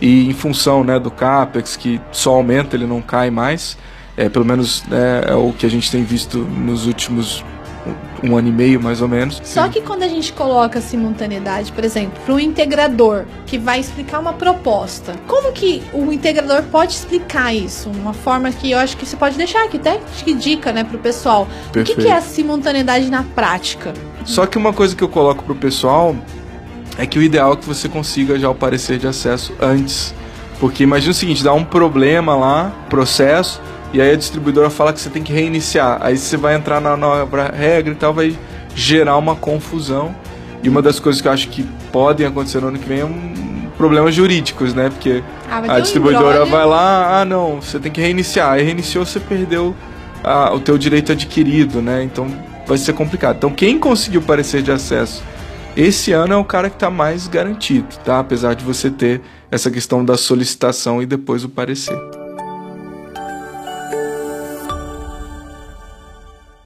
e em função né, do CAPEX, que só aumenta, ele não cai mais, é, pelo menos né, é o que a gente tem visto nos últimos um ano e meio, mais ou menos. Só que quando a gente coloca simultaneidade, por exemplo, para um integrador que vai explicar uma proposta, como que o integrador pode explicar isso? Uma forma que eu acho que você pode deixar aqui, até que dica, né, pro pessoal. Perfeito. O que, que é a simultaneidade na prática? Só que uma coisa que eu coloco pro pessoal é que o ideal é que você consiga já o parecer de acesso antes. Porque imagina o seguinte, dá um problema lá, processo, e aí a distribuidora fala que você tem que reiniciar. Aí você vai entrar na nova regra e tal, vai gerar uma confusão. E uma das coisas que eu acho que podem acontecer no ano que vem é um problemas jurídicos, né? Porque ah, a distribuidora vai lá, ah não, você tem que reiniciar. Aí reiniciou, você perdeu a, o teu direito adquirido, né? Então vai ser complicado. Então quem conseguiu parecer de acesso esse ano é o cara que está mais garantido, tá? Apesar de você ter essa questão da solicitação e depois o parecer.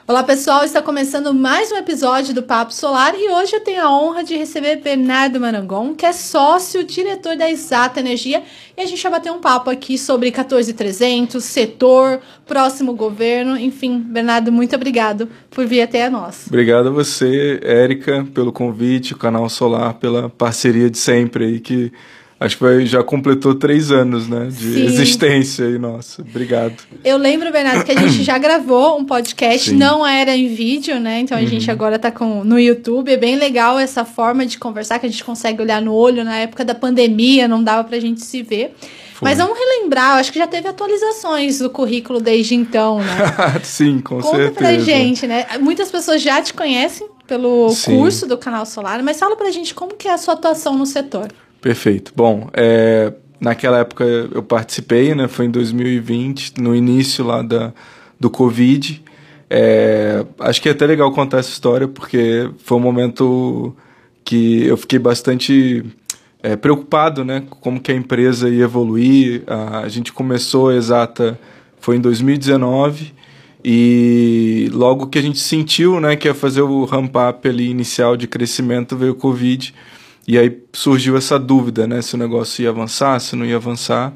Olá pessoal, está começando mais um episódio do Papo Solar e hoje eu tenho a honra de receber Bernardo Marangon, que é sócio diretor da Exata Energia, e a gente vai bater um papo aqui sobre 14300, setor, próximo governo, enfim, Bernardo, muito obrigado por vir até a nós. Obrigado a você, Érica, pelo convite, o canal Solar pela parceria de sempre aí que Acho que vai, já completou três anos, né? De Sim. existência aí, nossa. Obrigado. Eu lembro, Bernardo, que a gente já gravou um podcast, Sim. não era em vídeo, né? Então a uhum. gente agora tá com, no YouTube. É bem legal essa forma de conversar, que a gente consegue olhar no olho. Na época da pandemia, não dava pra gente se ver. Foi. Mas vamos relembrar, acho que já teve atualizações do currículo desde então, né? Sim, com Conta certeza. Conta pra gente, né? Muitas pessoas já te conhecem pelo Sim. curso do Canal Solar, mas fala pra gente como que é a sua atuação no setor. Perfeito. Bom, é, naquela época eu participei, né? Foi em 2020, no início lá da, do Covid. É, acho que é até legal contar essa história, porque foi um momento que eu fiquei bastante é, preocupado, né? Como que a empresa ia evoluir. A, a gente começou Exata, foi em 2019, e logo que a gente sentiu, né, que ia fazer o ramp-up ali inicial de crescimento, veio o Covid. E aí surgiu essa dúvida, né? Se o negócio ia avançar, se não ia avançar.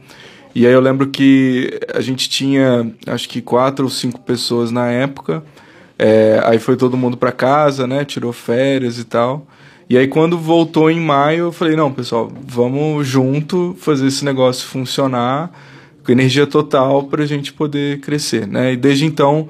E aí eu lembro que a gente tinha, acho que quatro ou cinco pessoas na época. É, aí foi todo mundo para casa, né? Tirou férias e tal. E aí quando voltou em maio, eu falei, não, pessoal, vamos junto fazer esse negócio funcionar com energia total para a gente poder crescer, né? E desde então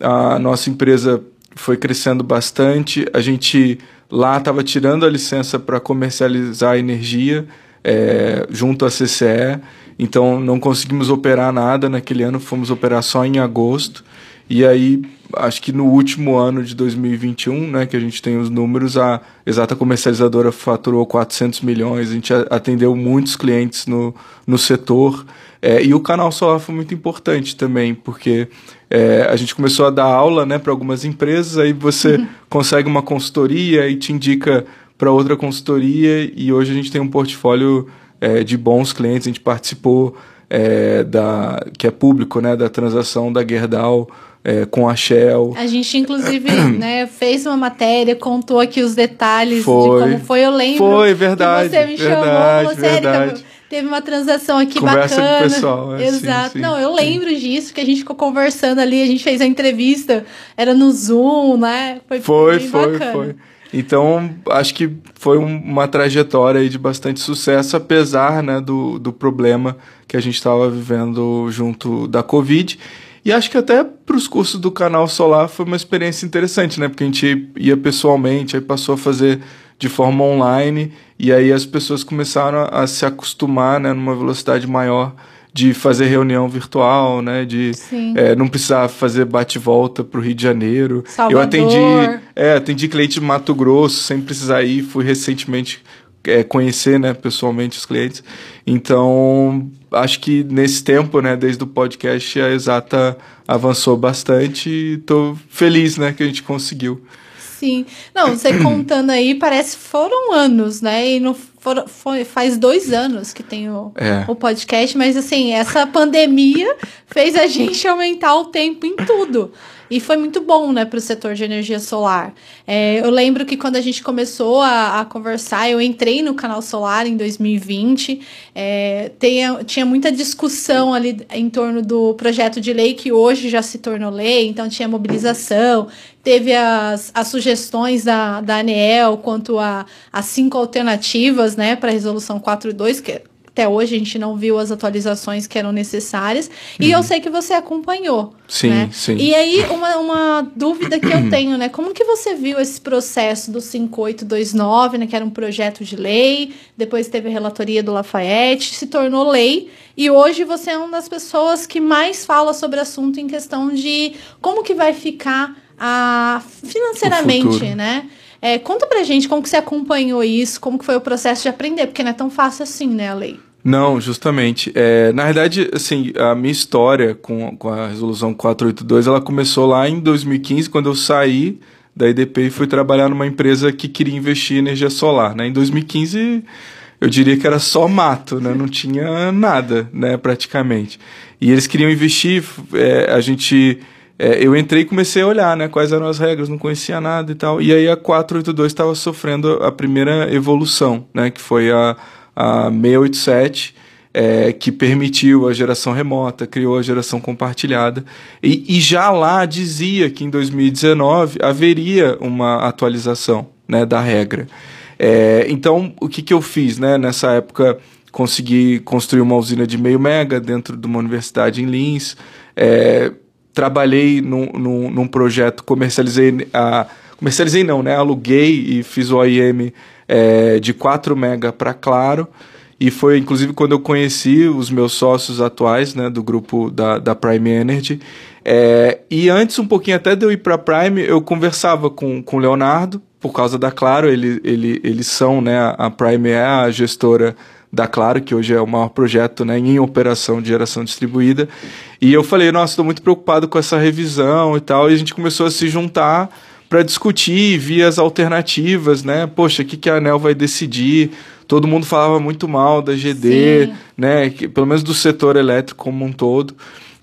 a nossa empresa foi crescendo bastante. A gente Lá estava tirando a licença para comercializar energia é, junto à CCE, então não conseguimos operar nada naquele ano, fomos operar só em agosto. E aí, acho que no último ano de 2021, né, que a gente tem os números, a exata comercializadora faturou 400 milhões, a gente atendeu muitos clientes no, no setor. É, e o canal solar foi muito importante também, porque é, a gente começou a dar aula né, para algumas empresas, aí você uhum. consegue uma consultoria e te indica para outra consultoria, e hoje a gente tem um portfólio é, de bons clientes, a gente participou é, da que é público, né, da transação da Gerdau é, com a Shell. A gente, inclusive, né, fez uma matéria, contou aqui os detalhes foi, de como foi. Eu lembro foi, verdade, que você me verdade, chamou, você, verdade. Teve uma transação aqui Conversa bacana. Com o pessoal, é, Exato. Sim, sim, Não, eu lembro sim. disso, que a gente ficou conversando ali, a gente fez a entrevista, era no Zoom, né? Foi, foi, foi, bacana. foi. Então, acho que foi uma trajetória de bastante sucesso, apesar né, do, do problema que a gente estava vivendo junto da Covid. E acho que até para os cursos do canal Solar foi uma experiência interessante, né? Porque a gente ia pessoalmente, aí passou a fazer de forma online, e aí as pessoas começaram a, a se acostumar, né, numa velocidade maior de fazer reunião virtual, né? De é, não precisar fazer bate-volta para o Rio de Janeiro. Salvador. Eu atendi, é, atendi cliente de Mato Grosso sem precisar ir. Fui recentemente é, conhecer, né, pessoalmente os clientes. Então, acho que nesse tempo, né, desde o podcast, a Exata avançou bastante e estou feliz, né, que a gente conseguiu. Sim. Não, você contando aí, parece que foram anos, né? E não for, foi, faz dois anos que tem o, é. o podcast, mas assim, essa pandemia fez a gente aumentar o tempo em tudo. E foi muito bom, né, para o setor de energia solar. É, eu lembro que quando a gente começou a, a, conversar, eu entrei no canal solar em 2020. É, tenha, tinha muita discussão ali em torno do projeto de lei que hoje já se tornou lei, então tinha mobilização, teve as, as sugestões da, da ANEEL quanto a, a cinco alternativas né, para a resolução 42, que até hoje a gente não viu as atualizações que eram necessárias. E uhum. eu sei que você acompanhou. Sim, né? sim. E aí, uma, uma dúvida que eu tenho, né? Como que você viu esse processo do 5829, né? Que era um projeto de lei, depois teve a relatoria do Lafayette, se tornou lei, e hoje você é uma das pessoas que mais fala sobre o assunto em questão de como que vai ficar a financeiramente, né? É, conta pra gente como que você acompanhou isso, como que foi o processo de aprender, porque não é tão fácil assim, né, a lei. Não, justamente. É, na verdade, assim, a minha história com, com a resolução 482, ela começou lá em 2015, quando eu saí da IDP e fui trabalhar numa empresa que queria investir em energia solar. Né? Em 2015, eu diria que era só mato, né? não tinha nada, né, praticamente. E eles queriam investir, é, a gente... É, eu entrei e comecei a olhar, né, quais eram as regras, não conhecia nada e tal. E aí a 482 estava sofrendo a primeira evolução, né, que foi a a 687, é, que permitiu a geração remota, criou a geração compartilhada. E, e, já lá dizia que em 2019 haveria uma atualização né, da regra. É, então, o que, que eu fiz? Né? Nessa época, consegui construir uma usina de meio mega dentro de uma universidade em Lins. É, trabalhei num, num, num, projeto, comercializei a. Comercializei não, né? Aluguei e fiz o OIM é, de 4 mega para Claro. E foi inclusive quando eu conheci os meus sócios atuais, né, do grupo da, da Prime Energy. É, e antes, um pouquinho até de eu ir para Prime, eu conversava com, com o Leonardo, por causa da Claro, ele, ele, eles são, né, a Prime é a gestora da Claro, que hoje é o maior projeto né, em operação de geração distribuída. E eu falei, nossa, estou muito preocupado com essa revisão e tal, e a gente começou a se juntar para discutir vias alternativas, né? Poxa, o que, que a ANEL vai decidir? Todo mundo falava muito mal da GD, Sim. né? Que, pelo menos do setor elétrico como um todo.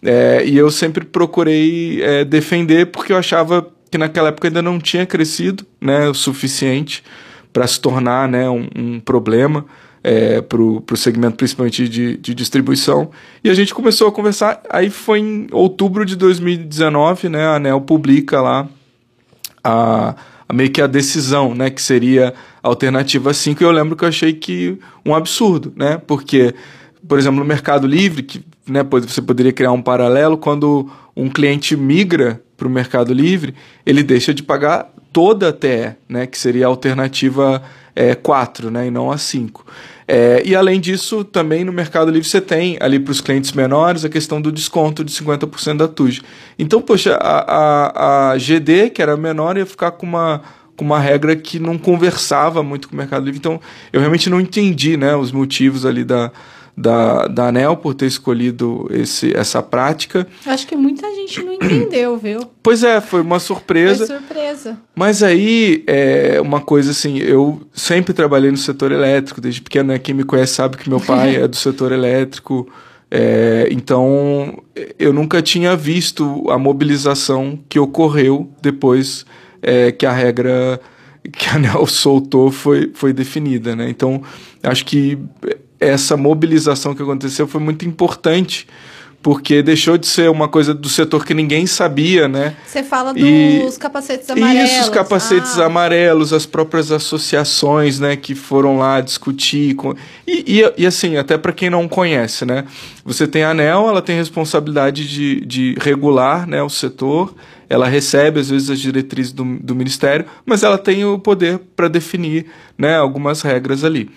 É, e eu sempre procurei é, defender porque eu achava que naquela época ainda não tinha crescido né, o suficiente para se tornar né, um, um problema é, para o segmento principalmente de, de distribuição. E a gente começou a conversar, aí foi em outubro de 2019, né, a ANEL publica lá a, a meio que a decisão, né, que seria a alternativa 5, e eu lembro que eu achei que um absurdo, né, porque, por exemplo, no Mercado Livre, que né, você poderia criar um paralelo, quando um cliente migra para o Mercado Livre, ele deixa de pagar toda a TE, né, que seria a alternativa é, 4, né, e não a 5. É, e além disso, também no Mercado Livre você tem ali para os clientes menores a questão do desconto de 50% da TUJ. Então, poxa, a, a, a GD, que era menor, ia ficar com uma, com uma regra que não conversava muito com o Mercado Livre. Então, eu realmente não entendi né, os motivos ali da, da, da ANEL por ter escolhido esse, essa prática. Acho que muita gente não entendeu, viu? Pois é, foi uma surpresa. Foi surpresa. Mas aí, é uma coisa assim, eu sempre trabalhei no setor elétrico, desde pequeno, né? Quem me conhece sabe que meu pai é do setor elétrico. É, então, eu nunca tinha visto a mobilização que ocorreu depois é, que a regra que a ANEL soltou foi, foi definida, né? Então, acho que essa mobilização que aconteceu foi muito importante porque deixou de ser uma coisa do setor que ninguém sabia, né? Você fala dos e capacetes amarelos. Isso, os capacetes ah. amarelos, as próprias associações, né, que foram lá discutir. Com... E, e, e assim, até para quem não conhece, né? Você tem a ANEL, ela tem responsabilidade de, de regular né, o setor, ela recebe, às vezes, as diretrizes do, do Ministério, mas ela tem o poder para definir né, algumas regras ali.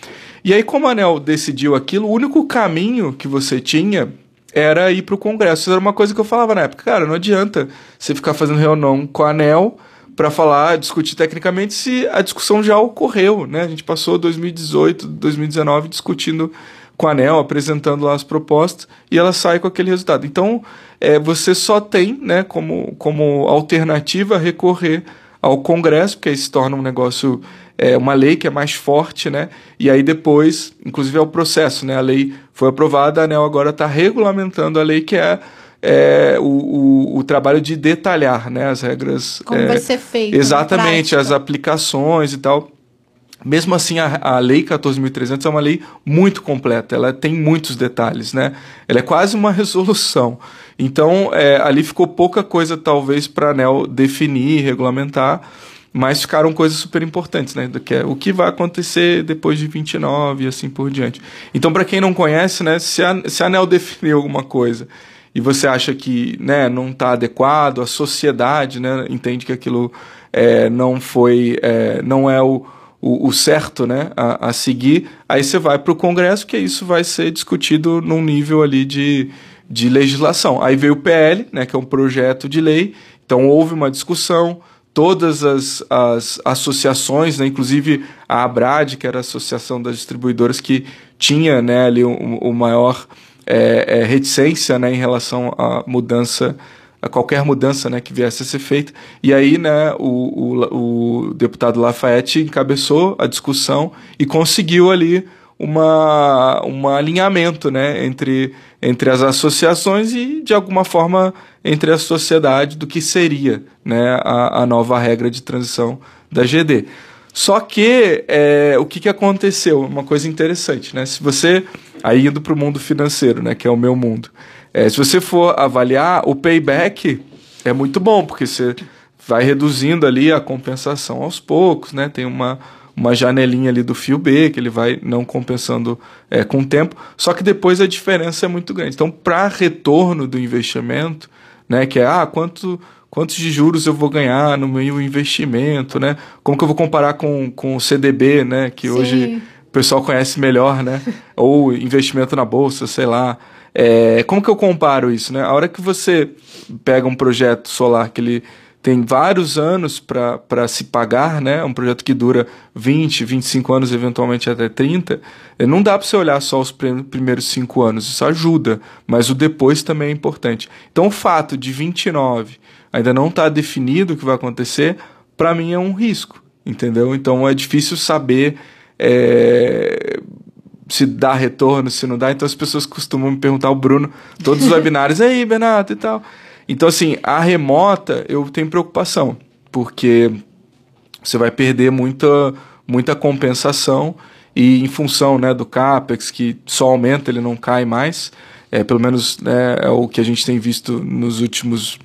E aí, como a ANEL decidiu aquilo, o único caminho que você tinha era ir para o Congresso. Isso era uma coisa que eu falava na época. Cara, não adianta você ficar fazendo reunião com a ANEL para falar, discutir tecnicamente se a discussão já ocorreu, né? A gente passou 2018, 2019 discutindo com a ANEL, apresentando lá as propostas e ela sai com aquele resultado. Então, é, você só tem, né, como, como alternativa recorrer ao Congresso, porque aí se torna um negócio é, uma lei que é mais forte, né? E aí depois, inclusive é o processo, né? A lei foi aprovada, a ANEL agora está regulamentando a lei que é é, o, o, o, trabalho de detalhar né, as regras. Como é, vai ser feito. Exatamente, as aplicações e tal. Mesmo assim, a, a Lei 14.300 é uma lei muito completa, ela tem muitos detalhes, né? Ela é quase uma resolução. Então, é, ali ficou pouca coisa, talvez, para a ANEL definir, regulamentar, mas ficaram coisas super importantes, né? Que é o que vai acontecer depois de 29 e assim por diante. Então, para quem não conhece, né, se a, se a ANEL definir alguma coisa e você acha que né, não está adequado, a sociedade né, entende que aquilo é, não foi, é, não é o o, o certo né, a, a, seguir, aí você vai para o Congresso, que isso vai ser discutido num nível ali de, de legislação. Aí veio o PL, né, que é um projeto de lei, então houve uma discussão, todas as, as associações, né, inclusive a ABRAD, que era a Associação das Distribuidoras, que tinha né, ali o, o maior é, é, reticência né, em relação à mudança a qualquer mudança né, que viesse a ser feita. E aí né, o, o, o deputado Lafayette encabeçou a discussão e conseguiu ali uma, um alinhamento né, entre, entre as associações e, de alguma forma, entre a sociedade do que seria né, a, a nova regra de transição da GD. Só que é, o que, que aconteceu? Uma coisa interessante, né? Se você, aí indo para o mundo financeiro, né, que é o meu mundo, é, se você for avaliar, o payback é muito bom, porque você vai reduzindo ali a compensação aos poucos, né? Tem uma, uma janelinha ali do fio B, que ele vai não compensando é, com o tempo, só que depois a diferença é muito grande. Então, para retorno do investimento, né, que é, ah, quanto, quantos de juros eu vou ganhar no meu investimento, né? Como que eu vou comparar com, com o CDB, né, que Sim. hoje o pessoal conhece melhor, né? Ou investimento na bolsa, sei lá. É, como que eu comparo isso? Né? A hora que você pega um projeto solar que ele tem vários anos para se pagar, né? um projeto que dura 20, 25 anos, eventualmente até 30, é, não dá para você olhar só os primeiros 5 anos, isso ajuda, mas o depois também é importante. Então o fato de 29 ainda não estar tá definido o que vai acontecer, para mim é um risco, entendeu? Então é difícil saber é, se dá retorno, se não dá. Então as pessoas costumam me perguntar, o Bruno, todos os webinários, aí, Benato e tal. Então, assim, a remota eu tenho preocupação, porque você vai perder muita, muita compensação e em função né, do CAPEX, que só aumenta, ele não cai mais, é, pelo menos né, é o que a gente tem visto nos últimos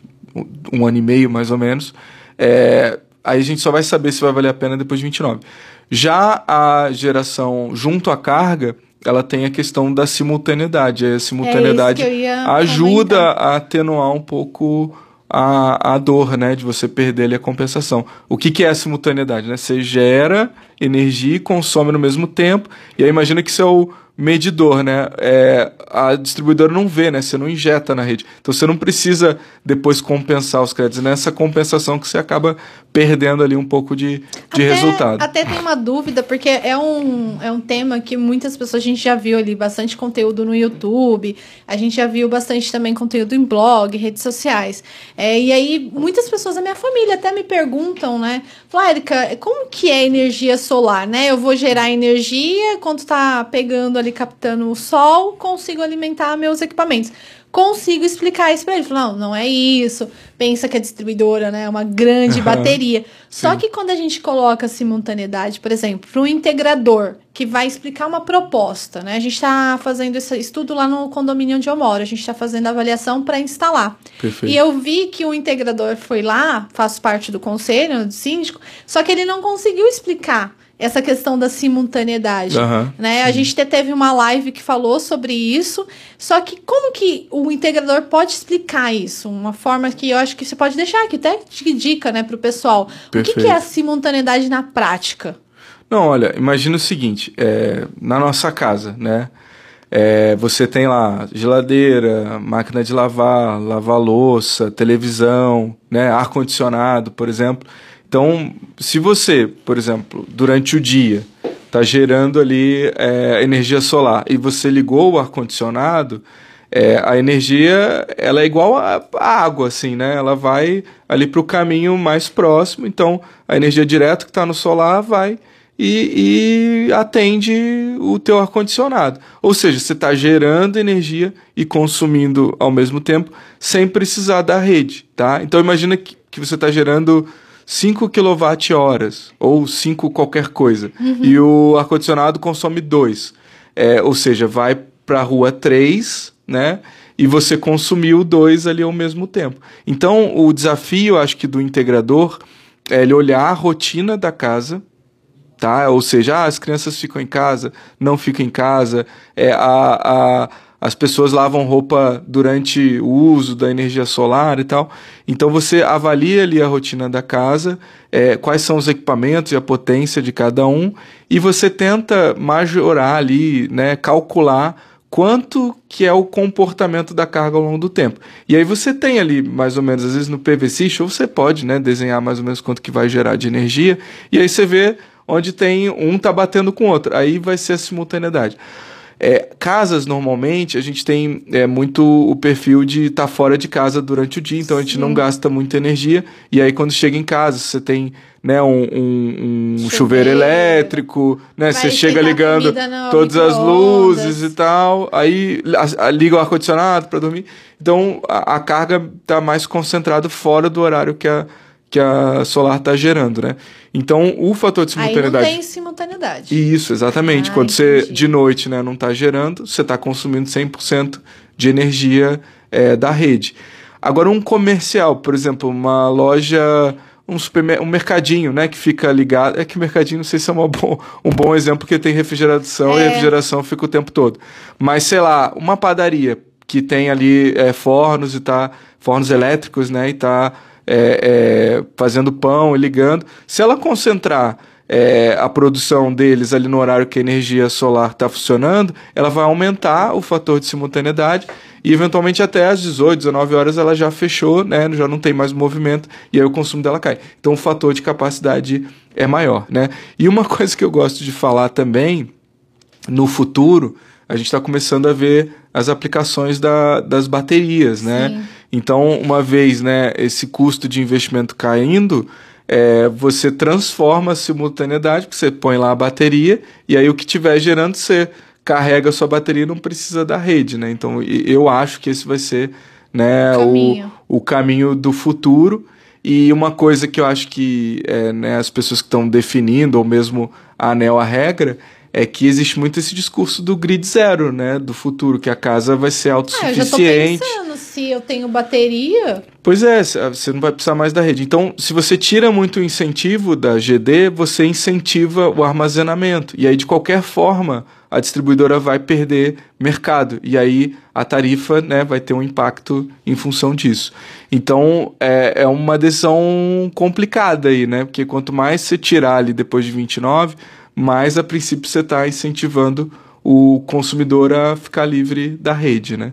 um ano e meio, mais ou menos, é, aí a gente só vai saber se vai valer a pena depois de 29. Já a geração junto à carga, ela tem a questão da simultaneidade. A simultaneidade é ajuda comentar. a atenuar um pouco a, a dor, né, de você perder ali a compensação. O que, que é a simultaneidade? Né? Você gera energia e consome no mesmo tempo, e aí imagina que é o medidor, né? É, a distribuidora não vê, né? Você não injeta na rede. Então você não precisa depois compensar os créditos. Nessa compensação que você acaba perdendo ali um pouco de, de até, resultado. Até tem uma dúvida, porque é um, é um tema que muitas pessoas, a gente já viu ali bastante conteúdo no YouTube, a gente já viu bastante também conteúdo em blog, redes sociais. É, e aí, muitas pessoas da minha família até me perguntam, né? Flávia, como que é energia solar, né? Eu vou gerar energia quando tá pegando ali captando o sol, consigo alimentar meus equipamentos. Consigo explicar isso para ele. Não, não é isso. Pensa que a distribuidora né, é uma grande uhum. bateria. Só Sim. que quando a gente coloca simultaneidade, por exemplo, para um integrador que vai explicar uma proposta, né? A gente está fazendo esse estudo lá no condomínio onde eu moro. A gente está fazendo a avaliação para instalar. Perfeito. E eu vi que o integrador foi lá, faço parte do conselho, do síndico, só que ele não conseguiu explicar essa questão da simultaneidade, uhum, né? Sim. A gente teve uma live que falou sobre isso, só que como que o integrador pode explicar isso? Uma forma que eu acho que você pode deixar aqui até de dica, né, para o pessoal. Perfeito. O que, que, é a simultaneidade na prática? Não, olha, imagina o seguinte, é, na nossa casa, né? É, você tem lá geladeira, máquina de lavar, lavar louça, televisão, né, ar condicionado, por exemplo. Então, se você, por exemplo, durante o dia está gerando ali é, energia solar e você ligou o ar condicionado, é, a energia ela é igual à água, assim, né? Ela vai ali para o caminho mais próximo. Então, a energia direta que está no solar vai e, e atende o teu ar-condicionado. Ou seja, você está gerando energia e consumindo ao mesmo tempo sem precisar da rede, tá? Então imagina que, que você está gerando 5 kWh ou 5 qualquer coisa uhum. e o ar-condicionado consome 2. É, ou seja, vai para a rua 3, né? E você consumiu dois ali ao mesmo tempo. Então, o desafio, acho que, do integrador é ele olhar a rotina da casa, tá? Ou seja, ah, as crianças ficam em casa, não ficam em casa, é, a, a, as pessoas lavam roupa durante o uso da energia solar e tal. Então você avalia ali a rotina da casa, é, quais são os equipamentos e a potência de cada um, e você tenta majorar ali, né, calcular quanto que é o comportamento da carga ao longo do tempo. E aí você tem ali, mais ou menos, às vezes no PVC Show você pode né, desenhar mais ou menos quanto que vai gerar de energia, e aí você vê onde tem um tá batendo com o outro. Aí vai ser a simultaneidade. É, casas, normalmente, a gente tem é, muito o perfil de estar tá fora de casa durante o dia, então a gente Sim. não gasta muita energia. E aí, quando chega em casa, você tem né, um, um, um chuveiro. elétrico, né? Vai você chega ligando todas as luzes e tal, aí a, a, liga o ar-condicionado para dormir. Então, a, a carga está mais concentrada fora do horário que a que a solar está gerando, né? Então, o fator de simultaneidade... Aí não tem simultaneidade. Isso, exatamente. Ah, Quando entendi. você, de noite, né, não está gerando, você está consumindo 100% de energia é, da rede. Agora, um comercial, por exemplo, uma loja um, supermer um mercadinho, né, que fica ligado. É que mercadinho não sei se é uma bo um bom exemplo, porque tem refrigeração é. e a refrigeração fica o tempo todo. Mas, sei lá, uma padaria que tem ali é, fornos e tá. fornos elétricos, né, e tá é, é, fazendo pão e ligando. Se ela concentrar é, a produção deles ali no horário que a energia solar está funcionando, ela vai aumentar o fator de simultaneidade e eventualmente até às 18, 19 horas ela já fechou, né, já não tem mais movimento e aí o consumo dela cai. Então o fator de capacidade é maior, né? E uma coisa que eu gosto de falar também no futuro, a gente está começando a ver as aplicações da, das baterias, né? Então, uma vez né, esse custo de investimento caindo, é, você transforma a simultaneidade, porque você põe lá a bateria, e aí o que estiver gerando, você carrega a sua bateria não precisa da rede, né? Então, eu acho que esse vai ser né, caminho. O, o caminho do futuro. E uma coisa que eu acho que é, né, as pessoas que estão definindo, ou mesmo a ANEL, a regra, é que existe muito esse discurso do grid zero, né? Do futuro, que a casa vai ser autossuficiente. Ah, eu já tô pensando, se eu tenho bateria. Pois é, você não vai precisar mais da rede. Então, se você tira muito o incentivo da GD, você incentiva o armazenamento. E aí, de qualquer forma, a distribuidora vai perder mercado. E aí a tarifa né, vai ter um impacto em função disso. Então é, é uma decisão complicada aí, né? Porque quanto mais você tirar ali depois de 29, mas a princípio você está incentivando o consumidor a ficar livre da rede, né?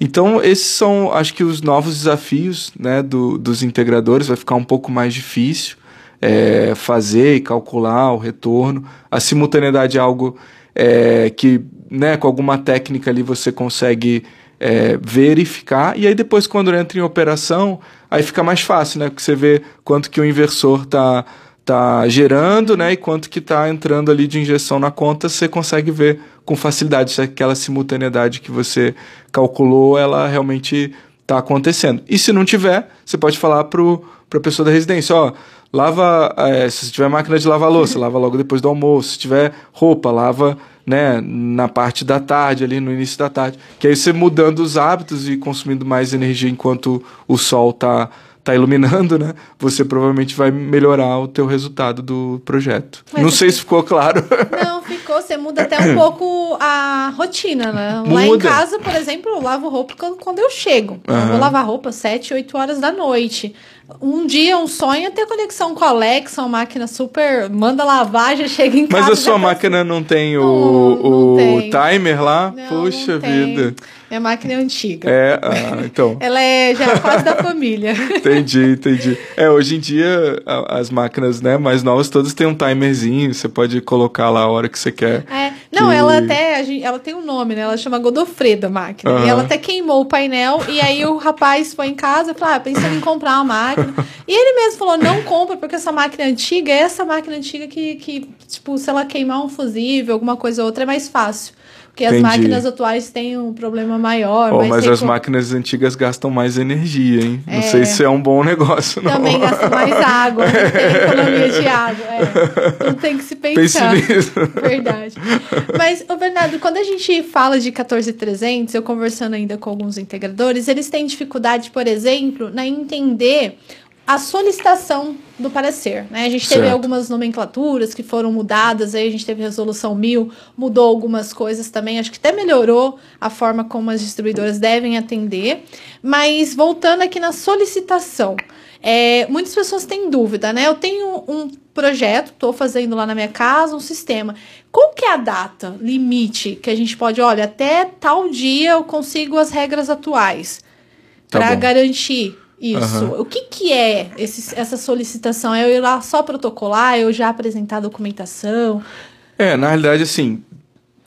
Então esses são, acho que os novos desafios, né, do, dos integradores vai ficar um pouco mais difícil é, fazer e calcular o retorno. A simultaneidade é algo é, que, né, com alguma técnica ali você consegue é, verificar e aí depois quando entra em operação aí fica mais fácil, né? Porque você vê quanto que o inversor está tá gerando, né, e quanto que está entrando ali de injeção na conta, você consegue ver com facilidade se aquela simultaneidade que você calculou, ela realmente está acontecendo. E se não tiver, você pode falar para a pessoa da residência, ó, lava, é, se tiver máquina de lavar louça, lava logo depois do almoço, se tiver roupa, lava né, na parte da tarde, ali no início da tarde. Que aí você mudando os hábitos e consumindo mais energia enquanto o sol está tá iluminando, né? Você provavelmente vai melhorar o teu resultado do projeto. Mas não sei se ficou claro. Não, ficou. Você muda até um pouco a rotina, né? Muda. Lá em casa, por exemplo, eu lavo roupa quando eu chego. Uhum. Eu vou lavar roupa 7, 8 horas da noite. Um dia, um sonho é ter conexão com a Alexa, uma máquina super. Manda lavar, já chega em casa. Mas a sua máquina não tem o, não, não o tem. timer lá? Não, Puxa vida. Minha máquina é antiga. É, ah, então. Ela é já quase da família. entendi, entendi. É, hoje em dia, as máquinas né, mais novas todas têm um timerzinho, você pode colocar lá a hora que você quer que é. é. Não, que... ela até. Ela tem um nome, né? Ela chama Godofredo a máquina. Uhum. E ela até queimou o painel. E aí o rapaz foi em casa e falou: ah, pensando em comprar uma máquina. e ele mesmo falou: não compra, porque essa máquina antiga é essa máquina antiga que, que, tipo, se ela queimar um fusível, alguma coisa ou outra, é mais fácil. Porque Entendi. as máquinas atuais têm um problema maior. Oh, mas as máquinas antigas gastam mais energia, hein? É. Não sei se é um bom negócio, não. Também gastam mais água, né? tem economia de água. É. Não tem que se pensar. Pense nisso. Verdade. Mas, ô Bernardo, quando a gente fala de 14300, eu conversando ainda com alguns integradores, eles têm dificuldade, por exemplo, na entender a solicitação do parecer. Né? A gente teve certo. algumas nomenclaturas que foram mudadas, aí a gente teve resolução 1000, mudou algumas coisas também, acho que até melhorou a forma como as distribuidoras devem atender. Mas voltando aqui na solicitação, é, muitas pessoas têm dúvida, né? Eu tenho um projeto, estou fazendo lá na minha casa um sistema. Qual que é a data limite que a gente pode, olha, até tal dia eu consigo as regras atuais tá para garantir isso. Uhum. O que, que é esse, essa solicitação? É eu ir lá só protocolar, eu já apresentar a documentação? É, na realidade, assim,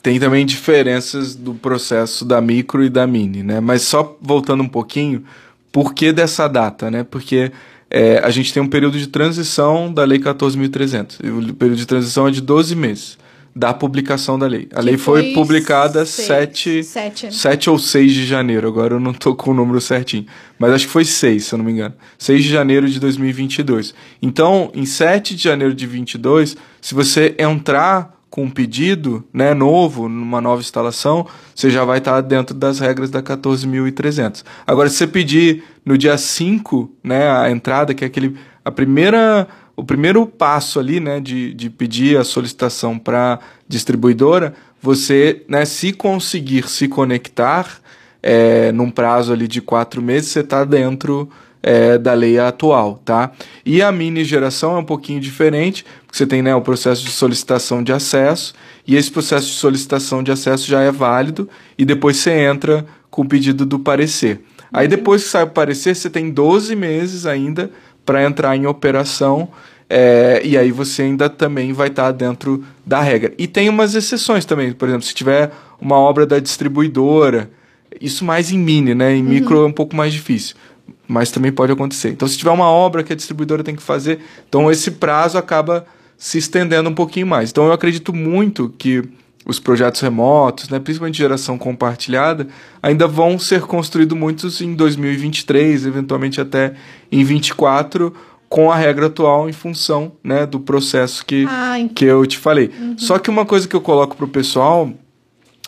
tem também diferenças do processo da micro e da mini, né? Mas só voltando um pouquinho, por que dessa data, né? Porque é, a gente tem um período de transição da Lei 14.300. O período de transição é de 12 meses da publicação da lei. A que lei foi, foi publicada seis, 7, sete. 7 ou 6 de janeiro, agora eu não estou com o número certinho, mas acho que foi 6, se eu não me engano. 6 de janeiro de 2022. Então, em 7 de janeiro de 2022, se você entrar com um pedido né, novo, numa nova instalação, você já vai estar dentro das regras da 14.300. Agora, se você pedir no dia 5, né, a entrada, que é aquele, a primeira o primeiro passo ali, né, de, de pedir a solicitação para distribuidora, você, né, se conseguir se conectar é, num prazo ali de quatro meses, você está dentro é, da lei atual, tá? E a mini geração é um pouquinho diferente, porque você tem né, o processo de solicitação de acesso, e esse processo de solicitação de acesso já é válido, e depois você entra com o pedido do parecer. Aí depois que sai o parecer, você tem 12 meses ainda para entrar em operação. É, e aí você ainda também vai estar tá dentro da regra. E tem umas exceções também, por exemplo, se tiver uma obra da distribuidora, isso mais em mini, né? Em uhum. micro é um pouco mais difícil, mas também pode acontecer. Então, se tiver uma obra que a distribuidora tem que fazer, então esse prazo acaba se estendendo um pouquinho mais. Então, eu acredito muito que os projetos remotos, né, principalmente geração compartilhada, ainda vão ser construídos muitos em 2023, eventualmente até em 2024, com a regra atual em função né, do processo que, que eu te falei. Uhum. Só que uma coisa que eu coloco para o pessoal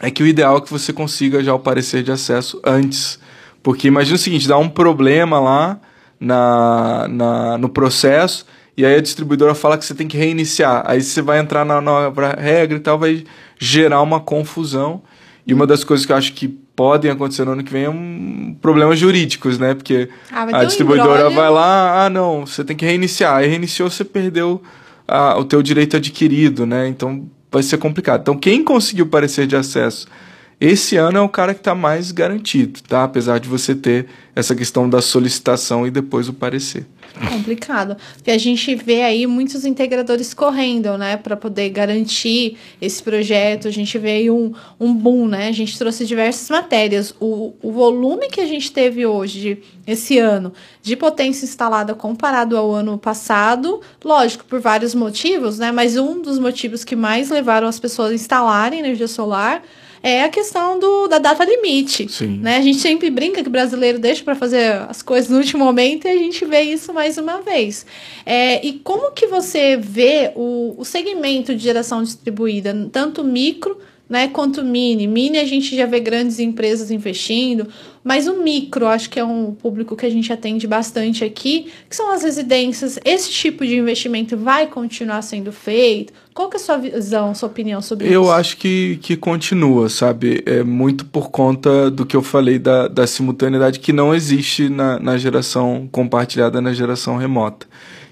é que o ideal é que você consiga já o parecer de acesso antes. Porque imagina o seguinte, dá um problema lá na, na, no processo e aí a distribuidora fala que você tem que reiniciar. Aí você vai entrar na nova regra e tal, vai gerar uma confusão. E uma das coisas que eu acho que podem acontecer no ano que vem é um problemas jurídicos, né? Porque ah, a distribuidora vai lá, ah, não, você tem que reiniciar. Aí reiniciou, você perdeu a, o teu direito adquirido, né? Então vai ser complicado. Então quem conseguiu parecer de acesso esse ano é o cara que está mais garantido, tá? Apesar de você ter essa questão da solicitação e depois o parecer. Complicado. Porque a gente vê aí muitos integradores correndo, né, para poder garantir esse projeto. A gente vê aí um, um boom, né? A gente trouxe diversas matérias. O, o volume que a gente teve hoje, esse ano, de potência instalada comparado ao ano passado, lógico, por vários motivos, né? Mas um dos motivos que mais levaram as pessoas a instalarem energia solar é a questão do, da data limite. Sim. Né? A gente sempre brinca que o brasileiro deixa para fazer as coisas no último momento e a gente vê isso mais uma vez. É, e como que você vê o, o segmento de geração distribuída, tanto micro né, quanto mini. Mini a gente já vê grandes empresas investindo, mas o micro acho que é um público que a gente atende bastante aqui, que são as residências. Esse tipo de investimento vai continuar sendo feito? Qual que é a sua visão, sua opinião sobre eu isso? Eu acho que, que continua, sabe? É muito por conta do que eu falei da, da simultaneidade que não existe na, na geração compartilhada, na geração remota.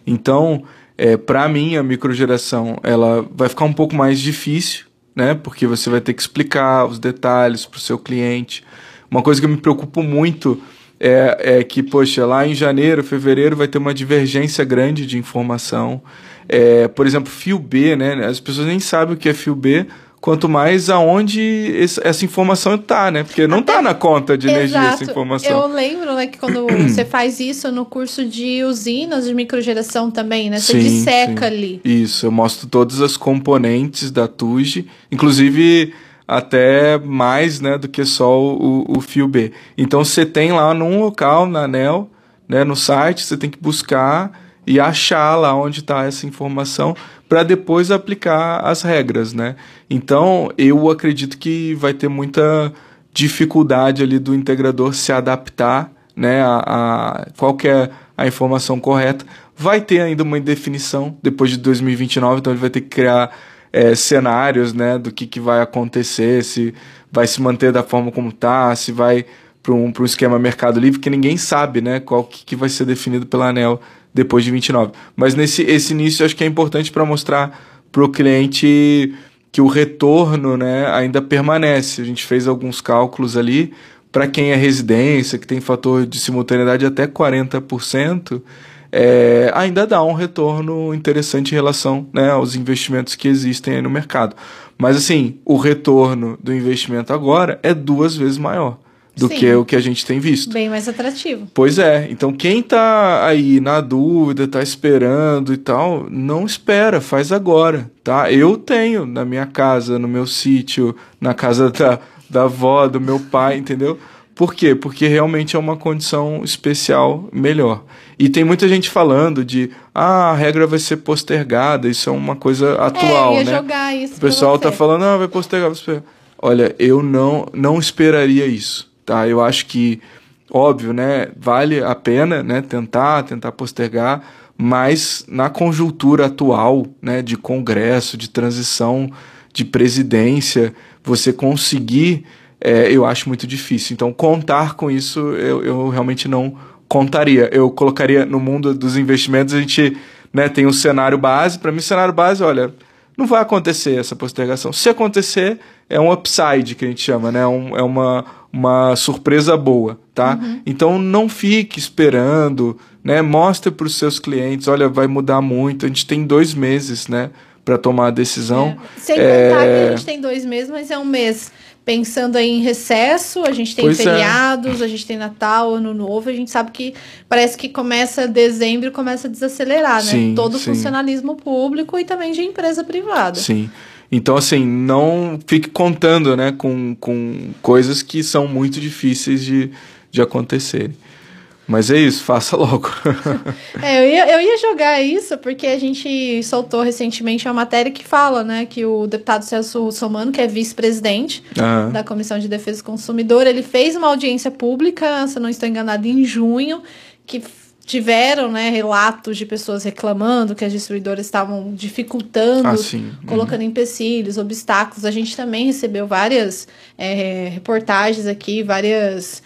Então, é, para mim, a microgeração ela vai ficar um pouco mais difícil, né? Porque você vai ter que explicar os detalhes para o seu cliente. Uma coisa que eu me preocupo muito é, é, que, poxa, lá em janeiro, fevereiro vai ter uma divergência grande de informação. É, por exemplo, fio B, né? As pessoas nem sabem o que é fio B, quanto mais aonde essa informação está, né? Porque não está na conta de energia Exato. essa informação. Eu lembro né, que quando você faz isso no curso de usinas de microgeração também, né? Você sim, disseca sim. ali. Isso, eu mostro todas as componentes da TUG, inclusive até mais né, do que só o, o fio B. Então você tem lá num local, na ANEL, né, no site, você tem que buscar e achar lá onde está essa informação para depois aplicar as regras, né? Então eu acredito que vai ter muita dificuldade ali do integrador se adaptar, né? A, a qual é a informação correta. Vai ter ainda uma indefinição depois de 2029, então ele vai ter que criar é, cenários, né? Do que, que vai acontecer, se vai se manter da forma como está, se vai para um, um esquema Mercado Livre, que ninguém sabe, né? Qual que, que vai ser definido pela ANEL depois de 29. Mas nesse esse início acho que é importante para mostrar para o cliente que o retorno né, ainda permanece. A gente fez alguns cálculos ali. Para quem é residência, que tem fator de simultaneidade até 40%, é, ainda dá um retorno interessante em relação né, aos investimentos que existem aí no mercado. Mas assim, o retorno do investimento agora é duas vezes maior do Sim. que o que a gente tem visto. Bem mais atrativo. Pois é. Então, quem tá aí na dúvida, tá esperando e tal, não espera, faz agora, tá? Eu tenho na minha casa, no meu sítio, na casa da, da avó, do meu pai, entendeu? Por quê? Porque realmente é uma condição especial melhor. E tem muita gente falando de ah, a regra vai ser postergada, isso é uma coisa atual, é, ia né? Jogar isso o pessoal tá falando, ah, vai postergar, vai postergar. Olha, eu não, não esperaria isso tá? Eu acho que, óbvio, né, vale a pena, né, tentar, tentar postergar, mas na conjuntura atual, né, de congresso, de transição de presidência, você conseguir, é, eu acho muito difícil. Então, contar com isso, eu, eu realmente não contaria. Eu colocaria no mundo dos investimentos, a gente né, tem um cenário base. Para mim, o cenário base, olha, não vai acontecer essa postergação. Se acontecer, é um upside que a gente chama, né? Um, é uma, uma surpresa boa, tá? Uhum. Então não fique esperando, né? Mostre para os seus clientes, olha, vai mudar muito. A gente tem dois meses, né? Para tomar a decisão. É. Sem é... contar que a gente tem dois meses, mas é um mês pensando aí em recesso, a gente tem pois é. feriados, é. a gente tem Natal, Ano Novo, a gente sabe que parece que começa dezembro começa a desacelerar, né? Sim, Todo o funcionalismo público e também de empresa privada. Sim. Então, assim, não fique contando né, com, com coisas que são muito difíceis de, de acontecerem. Mas é isso, faça logo. é, eu ia, eu ia jogar isso porque a gente soltou recentemente uma matéria que fala, né, que o deputado Celso Somano, que é vice-presidente da Comissão de Defesa do Consumidor, ele fez uma audiência pública, se não estou enganado, em junho, que tiveram né, relatos de pessoas reclamando que as distribuidoras estavam dificultando, ah, colocando uhum. empecilhos, obstáculos. A gente também recebeu várias é, reportagens aqui, várias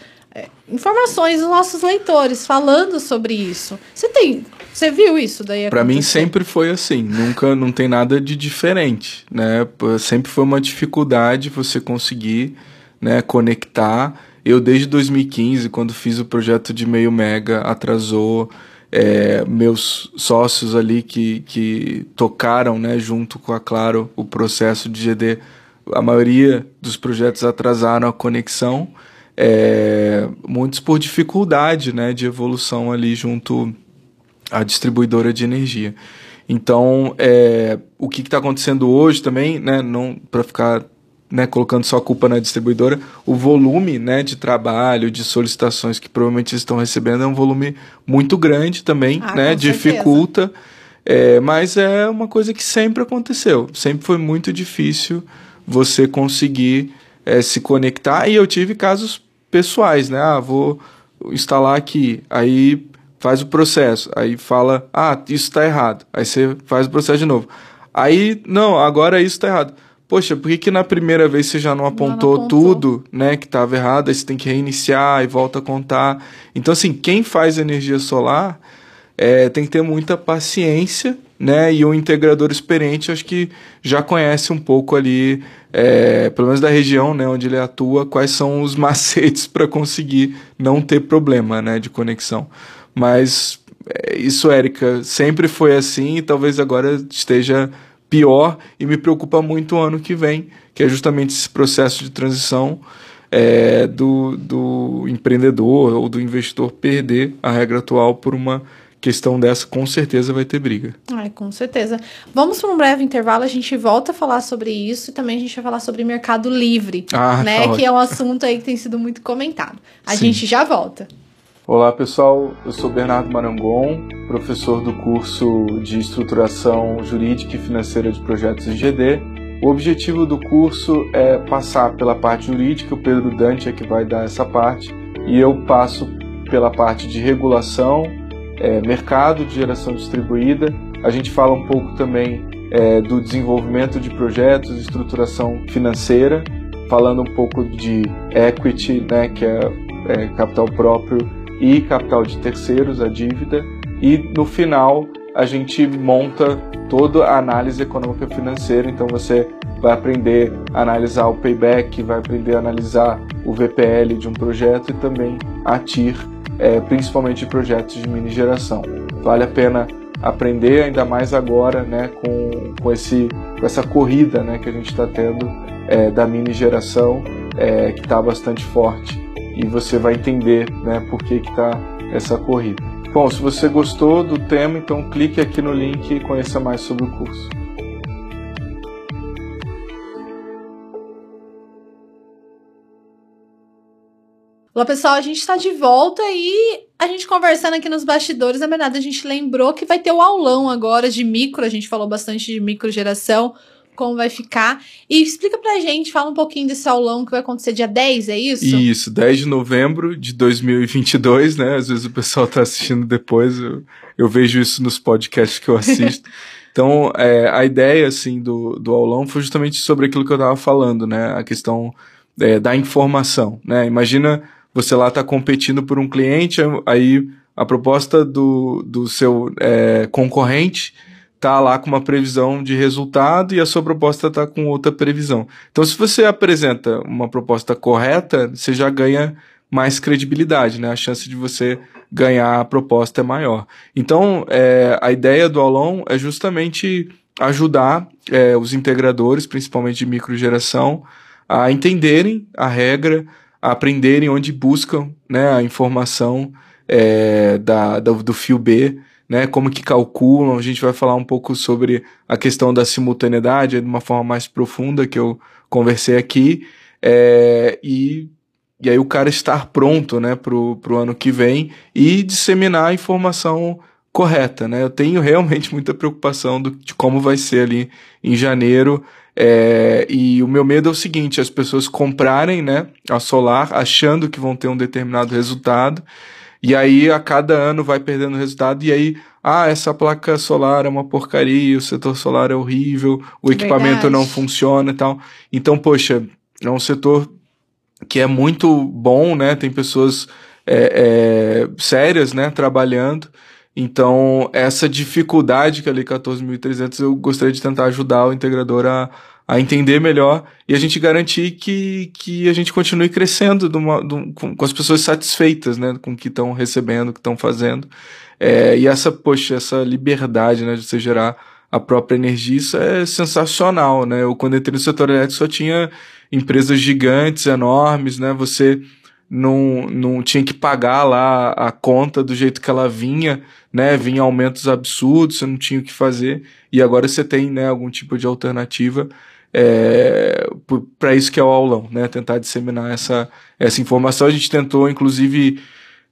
informações dos nossos leitores falando sobre isso. Você tem, você viu isso daí? Para mim sempre foi assim, nunca não tem nada de diferente, né? Sempre foi uma dificuldade você conseguir, né, conectar eu, desde 2015, quando fiz o projeto de meio mega, atrasou. É, meus sócios ali que, que tocaram né, junto com a Claro o processo de GD, a maioria dos projetos atrasaram a conexão, é, muitos por dificuldade né, de evolução ali junto à distribuidora de energia. Então, é, o que está acontecendo hoje também, né, não para ficar né, colocando só a culpa na distribuidora, o volume né, de trabalho, de solicitações que provavelmente estão recebendo é um volume muito grande também, ah, né, dificulta. É, mas é uma coisa que sempre aconteceu. Sempre foi muito difícil você conseguir é, se conectar. E eu tive casos pessoais, né? Ah, vou instalar aqui, aí faz o processo, aí fala, ah, isso está errado. Aí você faz o processo de novo. Aí, não, agora isso está errado poxa, por que, que na primeira vez você já não apontou, não apontou. tudo, né, que estava errado, aí você tem que reiniciar e volta a contar. Então, assim, quem faz energia solar é, tem que ter muita paciência, né, e o integrador experiente, acho que já conhece um pouco ali, é, pelo menos da região, né, onde ele atua, quais são os macetes para conseguir não ter problema, né, de conexão. Mas é, isso, Érica, sempre foi assim e talvez agora esteja pior e me preocupa muito o ano que vem, que é justamente esse processo de transição é, do, do empreendedor ou do investidor perder a regra atual por uma questão dessa, com certeza vai ter briga. Ai, com certeza. Vamos para um breve intervalo, a gente volta a falar sobre isso e também a gente vai falar sobre mercado livre, ah, né? Tá que é um assunto aí que tem sido muito comentado. A Sim. gente já volta. Olá pessoal, eu sou Bernardo Marangon, professor do curso de Estruturação Jurídica e Financeira de Projetos IGD. O objetivo do curso é passar pela parte jurídica, o Pedro Dante é que vai dar essa parte, e eu passo pela parte de regulação, é, mercado de geração distribuída. A gente fala um pouco também é, do desenvolvimento de projetos, estruturação financeira, falando um pouco de equity, né, que é, é capital próprio e capital de terceiros, a dívida, e no final a gente monta toda a análise econômica financeira, então você vai aprender a analisar o payback, vai aprender a analisar o VPL de um projeto e também a TIR, é, principalmente projetos de mini geração. Vale a pena aprender ainda mais agora, né, com, com, esse, com essa corrida, né, que a gente está tendo é, da mini geração, é, que está bastante forte e você vai entender né, por que está essa corrida. Bom, se você gostou do tema, então clique aqui no link e conheça mais sobre o curso. Olá pessoal, a gente está de volta e a gente conversando aqui nos bastidores, na verdade a gente lembrou que vai ter o aulão agora de micro, a gente falou bastante de microgeração, como vai ficar. E explica pra gente, fala um pouquinho desse aulão que vai acontecer dia 10, é isso? Isso, 10 de novembro de 2022, né? Às vezes o pessoal tá assistindo depois, eu, eu vejo isso nos podcasts que eu assisto. então, é, a ideia, assim, do, do aulão foi justamente sobre aquilo que eu tava falando, né? A questão é, da informação, né? Imagina você lá tá competindo por um cliente, aí a proposta do, do seu é, concorrente tá lá com uma previsão de resultado e a sua proposta tá com outra previsão. Então, se você apresenta uma proposta correta, você já ganha mais credibilidade, né? A chance de você ganhar a proposta é maior. Então, é, a ideia do aulão é justamente ajudar é, os integradores, principalmente de microgeração, a entenderem a regra, aprenderem onde buscam né, a informação é, da, da, do fio B, né, como que calculam, a gente vai falar um pouco sobre a questão da simultaneidade de uma forma mais profunda que eu conversei aqui, é, e, e aí o cara estar pronto, né, pro, pro ano que vem e disseminar a informação correta, né, eu tenho realmente muita preocupação do, de como vai ser ali em janeiro, é, e o meu medo é o seguinte, as pessoas comprarem, né, a Solar achando que vão ter um determinado resultado, e aí, a cada ano vai perdendo resultado, e aí, ah, essa placa solar é uma porcaria, o setor solar é horrível, o equipamento Verdade. não funciona e tal. Então, poxa, é um setor que é muito bom, né? Tem pessoas é, é, sérias, né, trabalhando. Então, essa dificuldade que ali 14.300 eu gostaria de tentar ajudar o integrador a, a entender melhor e a gente garantir que, que a gente continue crescendo numa, com, com, as pessoas satisfeitas, né, com o que estão recebendo, o que estão fazendo. É, e essa, poxa, essa liberdade, né, de você gerar a própria energia, isso é sensacional, né? Eu, quando entrei no setor elétrico, só tinha empresas gigantes, enormes, né? Você não, não tinha que pagar lá a conta do jeito que ela vinha, né? Vinha aumentos absurdos, você não tinha o que fazer. E agora você tem, né, algum tipo de alternativa é, para isso que é o aulão, né? Tentar disseminar essa, essa informação. A gente tentou, inclusive,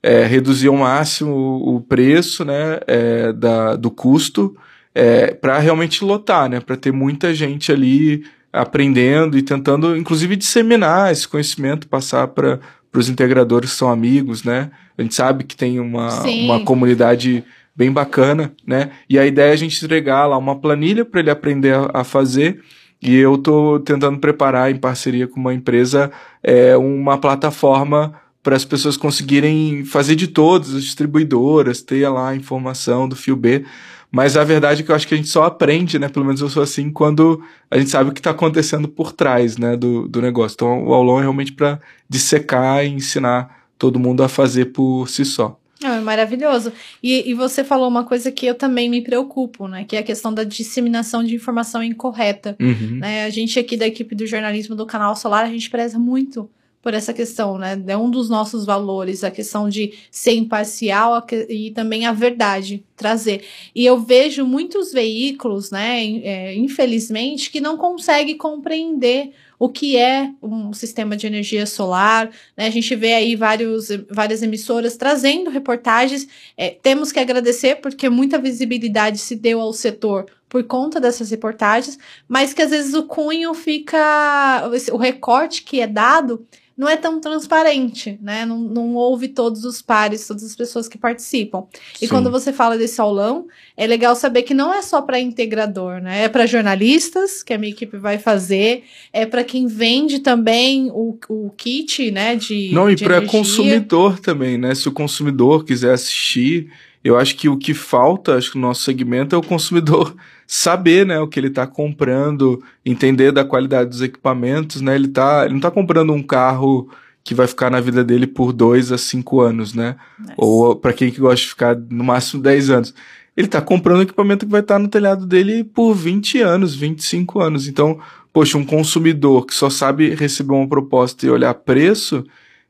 é, reduzir ao máximo o preço né, é, da, do custo é, para realmente lotar, né? Para ter muita gente ali aprendendo e tentando, inclusive, disseminar esse conhecimento, passar para os integradores que são amigos, né? A gente sabe que tem uma, uma comunidade bem bacana, né? E a ideia é a gente entregar lá uma planilha para ele aprender a, a fazer e eu estou tentando preparar, em parceria com uma empresa, é, uma plataforma para as pessoas conseguirem fazer de todas as distribuidoras, ter lá a informação do fio B. Mas a verdade é que eu acho que a gente só aprende, né? Pelo menos eu sou assim, quando a gente sabe o que está acontecendo por trás, né? Do, do negócio. Então o aulão é realmente para dissecar e ensinar todo mundo a fazer por si só. Eu maravilhoso. E, e você falou uma coisa que eu também me preocupo, né? Que é a questão da disseminação de informação incorreta. Uhum. Né? A gente aqui da equipe do jornalismo do canal Solar, a gente preza muito por essa questão, né? É um dos nossos valores, a questão de ser imparcial e também a verdade trazer. E eu vejo muitos veículos, né, é, infelizmente, que não conseguem compreender o que é um sistema de energia solar. Né? A gente vê aí vários, várias emissoras trazendo reportagens. É, temos que agradecer porque muita visibilidade se deu ao setor por conta dessas reportagens, mas que às vezes o cunho fica. O recorte que é dado não é tão transparente, né? Não, não ouve todos os pares, todas as pessoas que participam. E Sim. quando você fala desse aulão, é legal saber que não é só para integrador, né? É para jornalistas, que a minha equipe vai fazer, é para quem vende também o, o kit, né? De, não, e para consumidor também, né? Se o consumidor quiser assistir eu acho que o que falta, acho que no nosso segmento é o consumidor saber, né, o que ele está comprando, entender da qualidade dos equipamentos, né? Ele, tá, ele não está comprando um carro que vai ficar na vida dele por dois a cinco anos, né? Nice. Ou para quem que gosta de ficar no máximo 10 anos. Ele está comprando equipamento que vai estar tá no telhado dele por 20 anos, 25 anos. Então, poxa, um consumidor que só sabe receber uma proposta e olhar preço,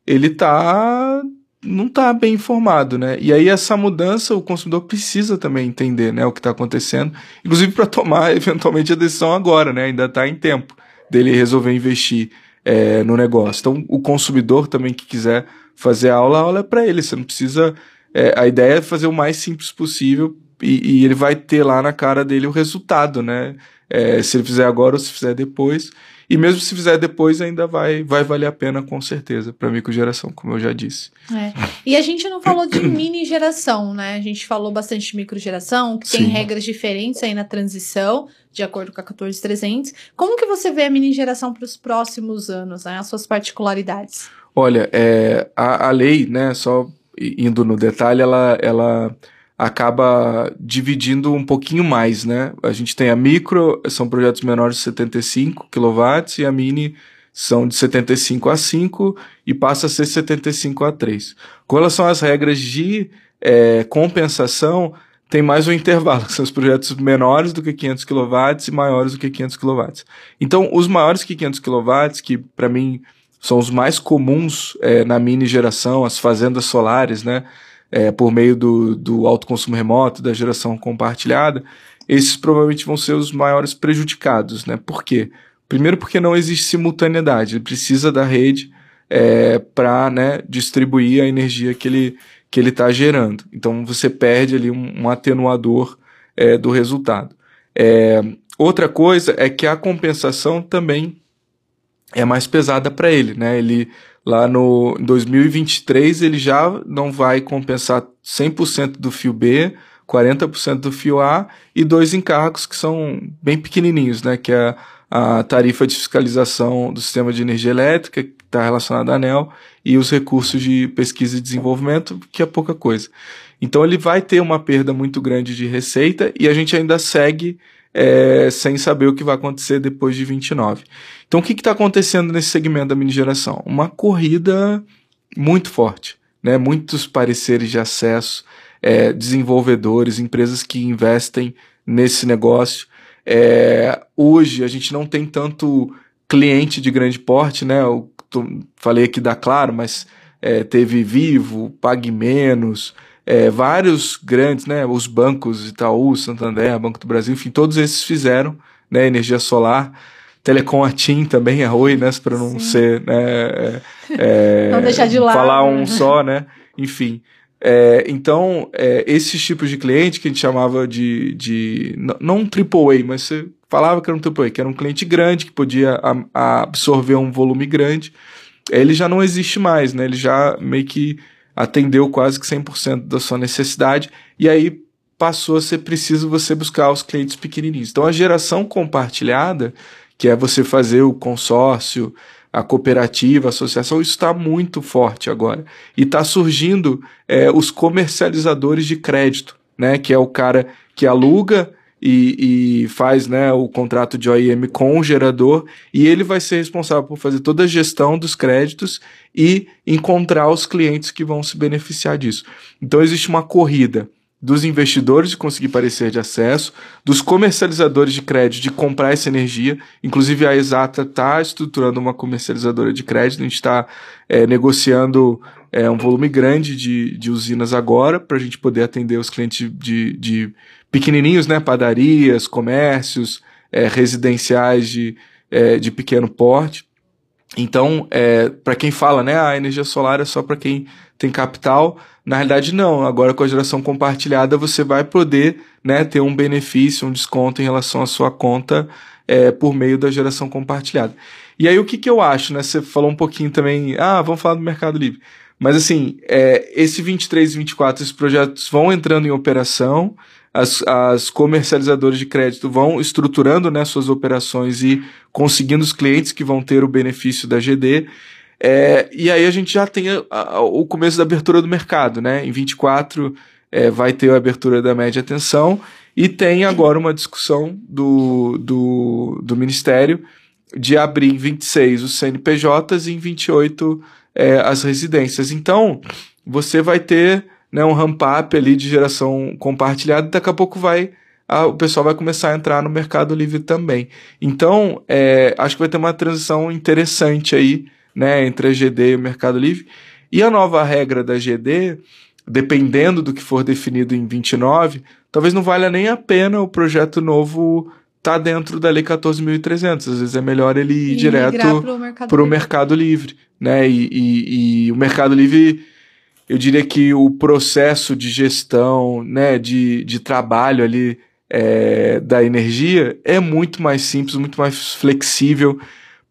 ele está não está bem informado, né? E aí essa mudança o consumidor precisa também entender, né, o que está acontecendo, inclusive para tomar eventualmente a decisão agora, né? Ainda está em tempo dele resolver investir é, no negócio. Então o consumidor também que quiser fazer aula, a aula é para ele. Você não precisa. É, a ideia é fazer o mais simples possível e, e, ele vai ter lá na cara dele o resultado, né? É, se ele fizer agora ou se fizer depois. E mesmo se fizer depois, ainda vai, vai valer a pena, com certeza, para microgeração, como eu já disse. É. E a gente não falou de mini geração, né? A gente falou bastante de microgeração, que Sim. tem regras diferentes aí na transição, de acordo com a 14300. Como que você vê a mini geração para os próximos anos, né? As suas particularidades? Olha, é, a, a lei, né, só indo no detalhe, ela, ela acaba dividindo um pouquinho mais, né? A gente tem a micro, são projetos menores de 75 kW e a mini são de 75 a 5 e passa a ser 75 a 3. Com relação às regras de é, compensação, tem mais um intervalo, que são os projetos menores do que 500 kW e maiores do que 500 kW. Então, os maiores que 500 kW, que para mim são os mais comuns é, na mini geração, as fazendas solares, né? É, por meio do, do alto consumo remoto, da geração compartilhada, esses provavelmente vão ser os maiores prejudicados, né? Por quê? Primeiro porque não existe simultaneidade, ele precisa da rede é, para né, distribuir a energia que ele que ele está gerando. Então você perde ali um, um atenuador é, do resultado. É, outra coisa é que a compensação também é mais pesada para ele, né? Ele Lá no 2023 ele já não vai compensar 100% do fio B, 40% do fio A e dois encargos que são bem pequenininhos, né? Que é a tarifa de fiscalização do sistema de energia elétrica, que está relacionada à ANEL, e os recursos de pesquisa e desenvolvimento, que é pouca coisa. Então ele vai ter uma perda muito grande de receita e a gente ainda segue é, sem saber o que vai acontecer depois de 29. Então, o que está acontecendo nesse segmento da mini geração? Uma corrida muito forte, né? muitos pareceres de acesso, é, desenvolvedores, empresas que investem nesse negócio. É, hoje a gente não tem tanto cliente de grande porte, né? Eu tô, falei aqui da Claro, mas é, teve Vivo, Pague Menos, é, vários grandes, né, os bancos Itaú, Santander, Banco do Brasil, enfim, todos esses fizeram né, energia solar. Telecom a TIM também, a Oi, né, para não Sim. ser, né, é, é, não deixar de lado. falar um só, né, enfim. É, então, é, esses tipos de cliente que a gente chamava de, de não um AAA, mas você falava que era um AAA, que era um cliente grande, que podia a, a absorver um volume grande, ele já não existe mais, né, ele já meio que atendeu quase que 100% da sua necessidade, e aí passou a ser preciso você buscar os clientes pequenininhos. Então a geração compartilhada, que é você fazer o consórcio, a cooperativa, a associação, isso está muito forte agora. E está surgindo é, os comercializadores de crédito, né? Que é o cara que aluga e, e, faz né, o contrato de OIM com o gerador e ele vai ser responsável por fazer toda a gestão dos créditos e encontrar os clientes que vão se beneficiar disso. Então existe uma corrida dos investidores de conseguir parecer de acesso, dos comercializadores de crédito de comprar essa energia. Inclusive a Exata está estruturando uma comercializadora de crédito, a gente está é, negociando é, um volume grande de, de usinas agora para a gente poder atender os clientes de, de pequenininhos, né, padarias, comércios, é, residenciais de, é, de pequeno porte. Então, é, para quem fala, né, a energia solar é só para quem tem capital, na realidade não. Agora com a geração compartilhada você vai poder, né, ter um benefício, um desconto em relação à sua conta é, por meio da geração compartilhada. E aí o que, que eu acho, né? Você falou um pouquinho também, ah, vamos falar do Mercado Livre. Mas assim, é, esse 23 e 24, esses projetos vão entrando em operação, as, as comercializadoras de crédito vão estruturando né, suas operações e conseguindo os clientes que vão ter o benefício da GD. É, e aí a gente já tem a, a, o começo da abertura do mercado, né? Em 24 é, vai ter a abertura da média tensão e tem agora uma discussão do, do, do Ministério de abrir em 26 os CNPJs e em 28 é, as residências. Então, você vai ter né, um ramp-up ali de geração compartilhada, daqui a pouco vai a, o pessoal vai começar a entrar no Mercado Livre também. Então, é, acho que vai ter uma transição interessante aí, né, entre a GD e o Mercado Livre. E a nova regra da GD, dependendo do que for definido em 29, talvez não valha nem a pena o projeto novo tá dentro da lei 14.300. Às vezes é melhor ele ir e direto para o mercado livre, né? E, e, e, o mercado livre, eu diria que o processo de gestão, né, de, de trabalho ali é, da energia é muito mais simples, muito mais flexível.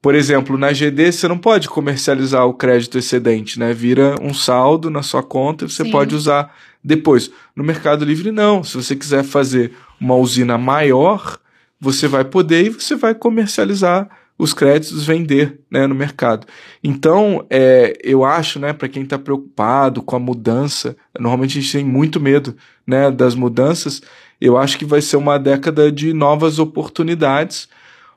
Por exemplo, na GD você não pode comercializar o crédito excedente, né? Vira um saldo na sua conta e você Sim. pode usar depois. No Mercado Livre, não. Se você quiser fazer uma usina maior, você vai poder e você vai comercializar os créditos, vender né, no mercado. Então, é, eu acho, né, para quem está preocupado com a mudança, normalmente a gente tem muito medo né, das mudanças, eu acho que vai ser uma década de novas oportunidades.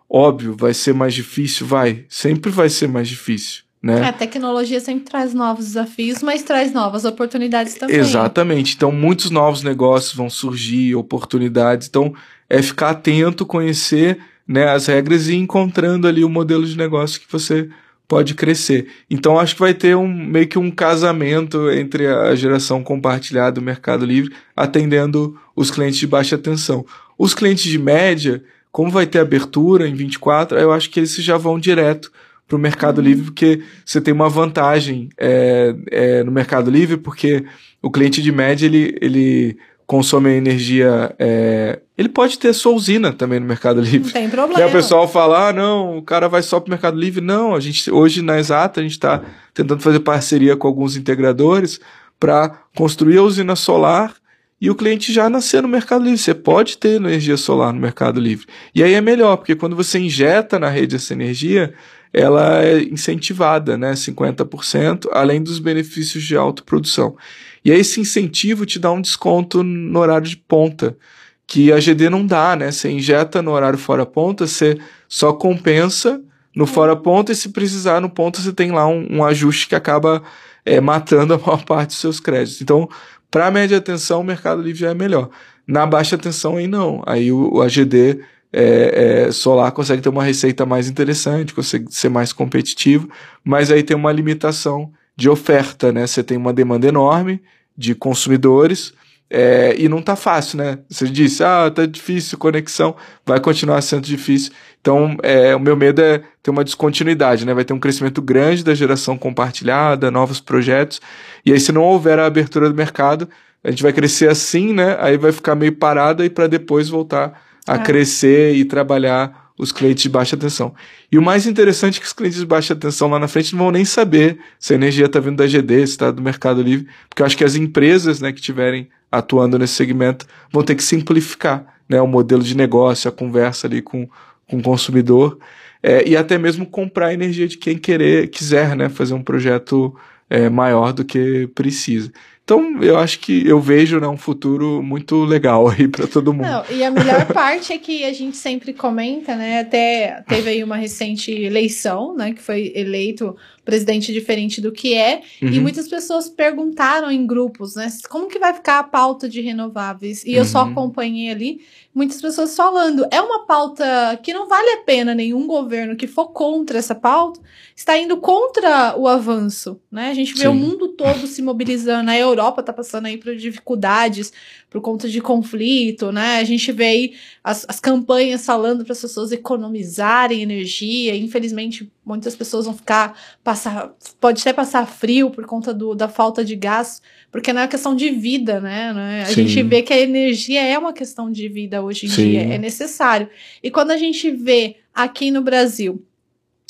Óbvio, vai ser mais difícil, vai, sempre vai ser mais difícil. Né? É, a tecnologia sempre traz novos desafios, mas traz novas oportunidades também. Exatamente. Então, muitos novos negócios vão surgir, oportunidades. Então, é ficar atento, conhecer né, as regras e encontrando ali o modelo de negócio que você pode crescer. Então, acho que vai ter um meio que um casamento entre a geração compartilhada do Mercado Livre, atendendo os clientes de baixa tensão. Os clientes de média, como vai ter abertura em 24, eu acho que eles já vão direto para o Mercado. Livre, porque você tem uma vantagem é, é, no Mercado Livre, porque o cliente de média ele, ele consome energia. É, ele pode ter sua usina também no Mercado Livre. Não tem problema. E o pessoal fala: ah, não, o cara vai só para o Mercado Livre. Não, a gente hoje na Exata a gente está tentando fazer parceria com alguns integradores para construir a usina solar e o cliente já nascer no Mercado Livre. Você pode ter energia solar no Mercado Livre. E aí é melhor, porque quando você injeta na rede essa energia, ela é incentivada, né, 50%, além dos benefícios de autoprodução. E aí esse incentivo te dá um desconto no horário de ponta, que a GD não dá, né? Você injeta no horário fora ponta, você só compensa no fora ponta e se precisar no ponto você tem lá um, um ajuste que acaba é, matando a maior parte dos seus créditos. Então, para média tensão, o Mercado Livre já é melhor. Na baixa tensão aí não. Aí o, o AGD é, é, solar consegue ter uma receita mais interessante, consegue ser mais competitivo, mas aí tem uma limitação de oferta, né? Você tem uma demanda enorme de consumidores é, e não tá fácil, né? Você disse, ah, tá difícil conexão, vai continuar sendo difícil. Então, é, o meu medo é ter uma descontinuidade, né? Vai ter um crescimento grande da geração compartilhada, novos projetos, e aí se não houver a abertura do mercado, a gente vai crescer assim, né? Aí vai ficar meio parada e para depois voltar a é. crescer e trabalhar os clientes de baixa tensão. E o mais interessante é que os clientes de baixa tensão lá na frente não vão nem saber se a energia está vindo da GD, se está do Mercado Livre, porque eu acho que as empresas né, que estiverem atuando nesse segmento vão ter que simplificar né, o modelo de negócio, a conversa ali com, com o consumidor, é, e até mesmo comprar a energia de quem querer, quiser né, fazer um projeto é, maior do que precisa. Então, eu acho que eu vejo né, um futuro muito legal aí para todo mundo. Não, e a melhor parte é que a gente sempre comenta, né? Até teve aí uma recente eleição, né? Que foi eleito presidente diferente do que é. Uhum. E muitas pessoas perguntaram em grupos, né? Como que vai ficar a pauta de renováveis? E uhum. eu só uhum. acompanhei ali muitas pessoas falando. É uma pauta que não vale a pena nenhum governo que for contra essa pauta está indo contra o avanço, né? A gente vê Sim. o mundo todo se mobilizando. A Europa está passando aí por dificuldades por conta de conflito, né? A gente vê aí as, as campanhas falando para as pessoas economizarem energia. Infelizmente, muitas pessoas vão ficar passar, pode até passar frio por conta do, da falta de gás, porque não é questão de vida, né? né? A Sim. gente vê que a energia é uma questão de vida hoje em Sim. dia, é necessário. E quando a gente vê aqui no Brasil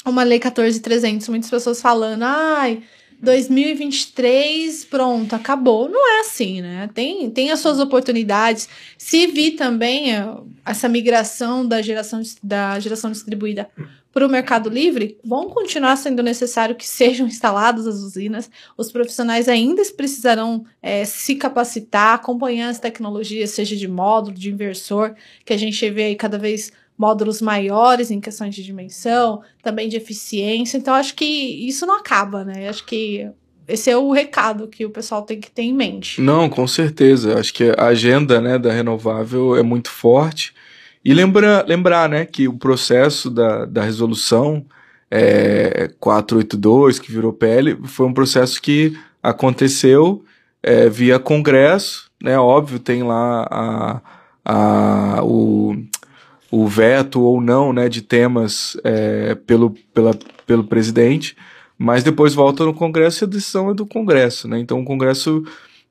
uma lei 14300, muitas pessoas falando, ai, 2023, pronto, acabou. Não é assim, né? Tem, tem as suas oportunidades. Se vi também é, essa migração da geração, da geração distribuída para o Mercado Livre, vão continuar sendo necessário que sejam instaladas as usinas. Os profissionais ainda precisarão é, se capacitar, acompanhar as tecnologias, seja de módulo, de inversor, que a gente vê aí cada vez módulos maiores em questões de dimensão, também de eficiência. Então, acho que isso não acaba, né? Acho que esse é o recado que o pessoal tem que ter em mente. Não, com certeza. Acho que a agenda né, da renovável é muito forte. E lembra, lembrar né, que o processo da, da resolução é, 482, que virou PL, foi um processo que aconteceu é, via Congresso, né? Óbvio, tem lá a, a, o, o veto ou não né, de temas é, pelo, pela, pelo presidente, mas depois volta no Congresso e a decisão é do Congresso. Né? Então o Congresso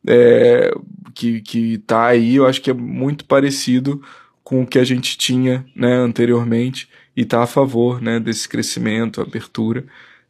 é, que está aí, eu acho que é muito parecido com o que a gente tinha né, anteriormente e está a favor né, desse crescimento, abertura.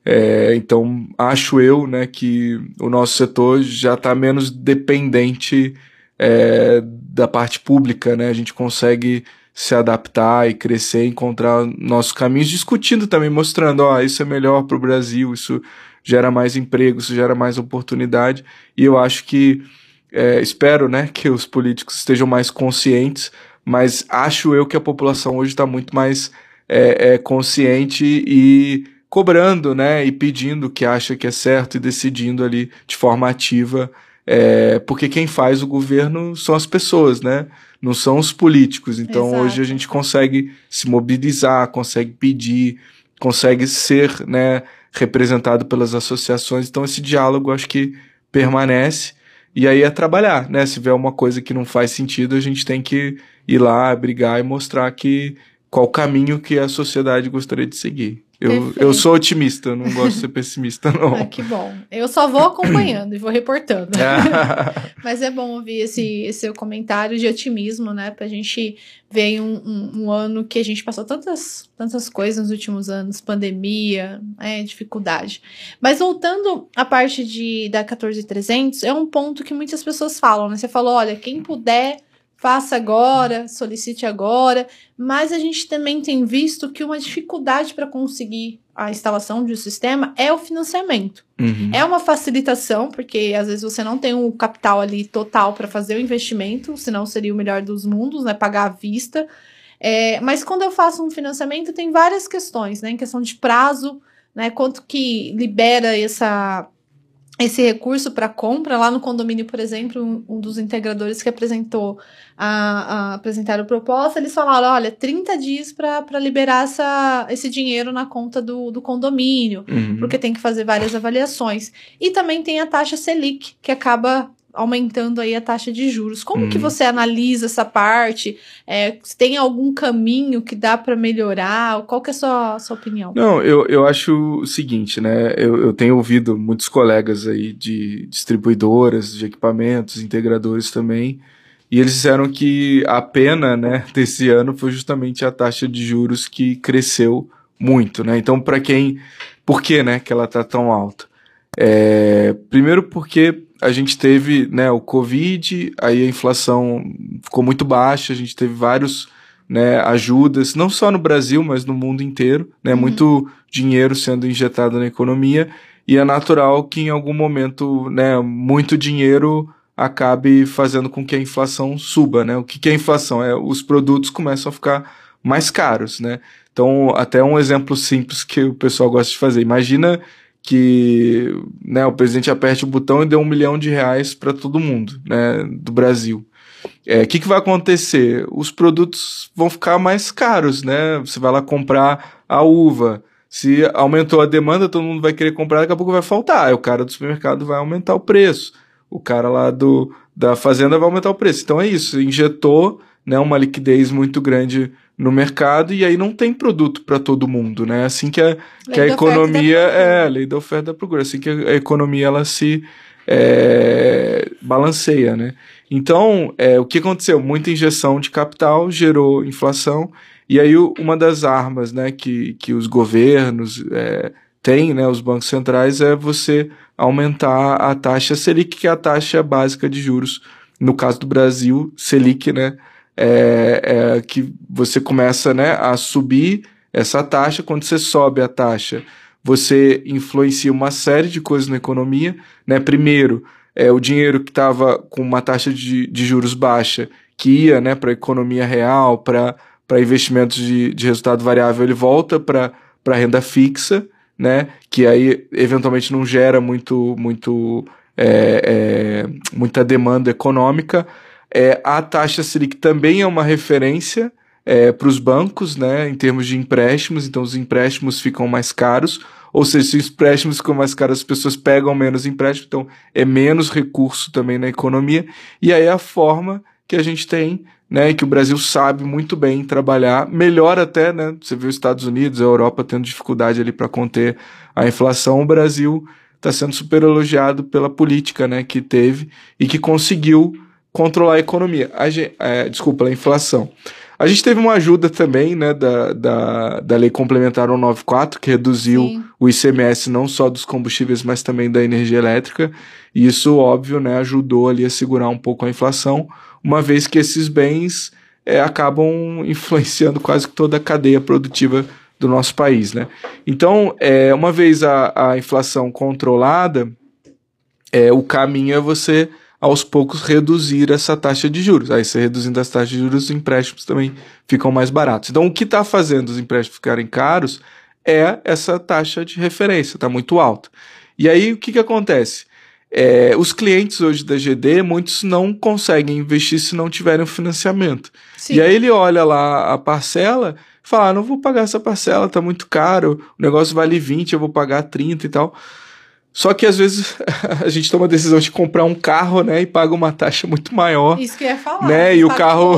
É, então, acho eu né, que o nosso setor já está menos dependente é, da parte pública, né? A gente consegue se adaptar e crescer, encontrar nossos caminhos, discutindo também, mostrando, ó, isso é melhor para o Brasil, isso gera mais emprego, isso gera mais oportunidade, e eu acho que, é, espero, né, que os políticos estejam mais conscientes, mas acho eu que a população hoje está muito mais é, é, consciente e cobrando, né, e pedindo o que acha que é certo e decidindo ali de forma ativa, é, porque quem faz o governo são as pessoas, né? não são os políticos. Então Exato. hoje a gente consegue se mobilizar, consegue pedir, consegue ser né, representado pelas associações. Então esse diálogo acho que permanece. E aí é trabalhar, né? Se vier uma coisa que não faz sentido, a gente tem que ir lá, brigar e mostrar que qual caminho que a sociedade gostaria de seguir. Eu, eu sou otimista, não gosto de ser pessimista, não. Ah, que bom. Eu só vou acompanhando e vou reportando. Mas é bom ouvir esse, esse seu comentário de otimismo, né? Pra gente ver um, um, um, ano que a gente passou tantas, tantas coisas nos últimos anos, pandemia, é, dificuldade. Mas voltando à parte de, da 14300, é um ponto que muitas pessoas falam, né? Você falou, olha, quem puder faça agora, solicite agora, mas a gente também tem visto que uma dificuldade para conseguir a instalação de um sistema é o financiamento. Uhum. É uma facilitação, porque às vezes você não tem o um capital ali total para fazer o investimento, senão seria o melhor dos mundos, né? Pagar à vista. É, mas quando eu faço um financiamento, tem várias questões, né? Em questão de prazo, né? Quanto que libera essa esse recurso para compra lá no condomínio, por exemplo, um, um dos integradores que apresentou a, a apresentar a proposta, eles falaram, olha, 30 dias para liberar essa, esse dinheiro na conta do, do condomínio, uhum. porque tem que fazer várias avaliações. E também tem a taxa Selic, que acaba aumentando aí a taxa de juros. Como hum. que uhum. você analisa essa parte? É, tem algum caminho que dá para melhorar? Qual que é a sua, sua opinião? Não, eu, eu acho o seguinte, né? Eu, eu tenho ouvido muitos colegas aí de distribuidoras de equipamentos, integradores também, e eles disseram que a pena, né, desse ano foi justamente a taxa de juros que cresceu muito, né? Então, para quem, por que, né, que ela tá tão alta? É, primeiro porque a gente teve né, o Covid, aí a inflação ficou muito baixa, a gente teve vários né, ajudas, não só no Brasil, mas no mundo inteiro, né, uhum. muito dinheiro sendo injetado na economia, e é natural que em algum momento, né, muito dinheiro acabe fazendo com que a inflação suba, né? O que, que é inflação? É os produtos começam a ficar mais caros, né? Então, até um exemplo simples que o pessoal gosta de fazer. Imagina que né, o presidente aperte o botão e dê um milhão de reais para todo mundo né, do Brasil. O é, que, que vai acontecer? Os produtos vão ficar mais caros, né? Você vai lá comprar a uva. Se aumentou a demanda, todo mundo vai querer comprar, daqui a pouco vai faltar. Aí o cara do supermercado vai aumentar o preço. O cara lá do, da fazenda vai aumentar o preço. Então é isso, injetou né, uma liquidez muito grande no mercado e aí não tem produto para todo mundo, né? Assim que a, que a economia é lei da oferta da procura, assim que a, economia ela se é, balanceia, né? Então, é, o que aconteceu? Muita injeção de capital gerou inflação e aí uma das armas, né, que, que os governos é, têm, né, os bancos centrais, é você aumentar a taxa Selic, que é a taxa básica de juros. No caso do Brasil, Selic, né, é, é que você começa né, a subir essa taxa. Quando você sobe a taxa, você influencia uma série de coisas na economia. Né? Primeiro, é, o dinheiro que estava com uma taxa de, de juros baixa, que ia né, para a economia real, para investimentos de, de resultado variável, ele volta para a renda fixa, né, que aí eventualmente não gera muito, muito, é, é, muita demanda econômica. É, a taxa Selic também é uma referência é, para os bancos, né, em termos de empréstimos, então os empréstimos ficam mais caros, ou seja, se os empréstimos ficam mais caros, as pessoas pegam menos empréstimo, então é menos recurso também na economia, e aí é a forma que a gente tem, né, que o Brasil sabe muito bem trabalhar, melhor até, né, você viu os Estados Unidos, a Europa tendo dificuldade ali para conter a inflação, o Brasil está sendo super elogiado pela política, né, que teve e que conseguiu controlar a economia. A gente, é, desculpa, a inflação. A gente teve uma ajuda também né, da, da, da Lei Complementar 194, que reduziu Sim. o ICMS não só dos combustíveis, mas também da energia elétrica. E isso, óbvio, né, ajudou ali a segurar um pouco a inflação, uma vez que esses bens é, acabam influenciando quase toda a cadeia produtiva do nosso país. Né? Então, é, uma vez a, a inflação controlada, é, o caminho é você aos poucos reduzir essa taxa de juros. Aí você reduzindo as taxas de juros, os empréstimos também ficam mais baratos. Então o que está fazendo os empréstimos ficarem caros é essa taxa de referência, está muito alta. E aí o que, que acontece? É, os clientes hoje da GD, muitos não conseguem investir se não tiverem financiamento. Sim. E aí ele olha lá a parcela e fala: ah, não vou pagar essa parcela, está muito caro, o negócio vale 20, eu vou pagar 30 e tal. Só que às vezes a gente toma a decisão de comprar um carro, né, e paga uma taxa muito maior. Isso que eu ia falar. Né, e o carro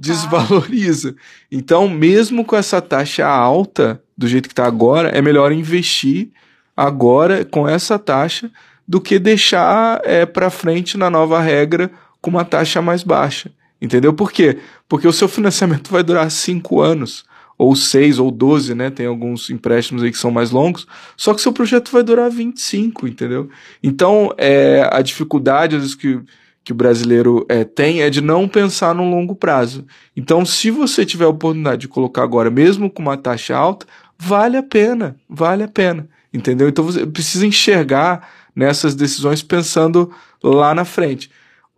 desvaloriza. Carro. Então, mesmo com essa taxa alta, do jeito que está agora, é melhor investir agora com essa taxa do que deixar é, para frente na nova regra com uma taxa mais baixa. Entendeu? Por quê? Porque o seu financiamento vai durar cinco anos ou 6 ou 12, né? Tem alguns empréstimos aí que são mais longos, só que seu projeto vai durar 25, entendeu? Então, é, a dificuldade, às vezes, que, que o brasileiro é, tem é de não pensar no longo prazo. Então, se você tiver a oportunidade de colocar agora, mesmo com uma taxa alta, vale a pena, vale a pena, entendeu? Então, você precisa enxergar nessas decisões pensando lá na frente.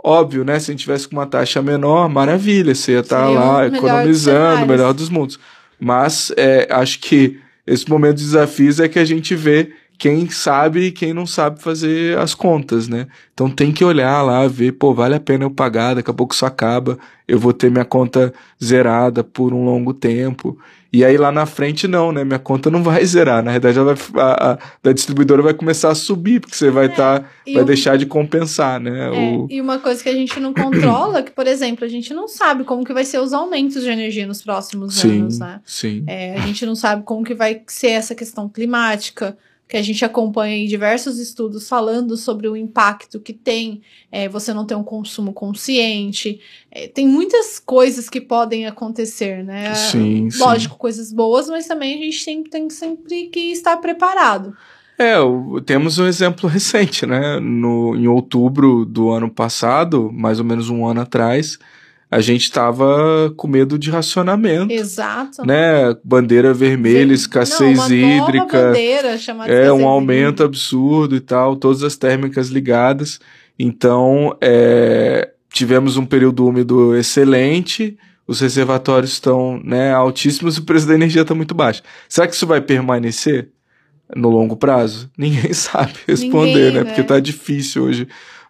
Óbvio, né? Se a gente tivesse com uma taxa menor, maravilha, você ia estar tá lá economizando, melhor dos mundos. Mas é, acho que esse momento de desafios é que a gente vê quem sabe e quem não sabe fazer as contas, né? Então tem que olhar lá, ver, pô, vale a pena eu pagar, daqui a pouco isso acaba, eu vou ter minha conta zerada por um longo tempo. E aí lá na frente não, né? Minha conta não vai zerar. Na verdade, ela vai, a, a da distribuidora vai começar a subir, porque você vai estar. É, tá, vai o... deixar de compensar, né? É, o... E uma coisa que a gente não controla, que, por exemplo, a gente não sabe como que vai ser os aumentos de energia nos próximos sim, anos, né? Sim. É, a gente não sabe como que vai ser essa questão climática que a gente acompanha em diversos estudos falando sobre o impacto que tem é, você não ter um consumo consciente. É, tem muitas coisas que podem acontecer, né? Sim, Lógico, sim. coisas boas, mas também a gente tem, tem sempre que estar preparado. É, temos um exemplo recente, né? No, em outubro do ano passado, mais ou menos um ano atrás, a gente estava com medo de racionamento. Exato. Né? Bandeira vermelha, escassez Não, uma hídrica. Bandeira chamada é um aumento absurdo e tal, todas as térmicas ligadas. Então, é, tivemos um período úmido excelente, os reservatórios estão né, altíssimos e o preço da energia está muito baixo. Será que isso vai permanecer no longo prazo? Ninguém sabe responder, Ninguém, né? né? Porque tá difícil hoje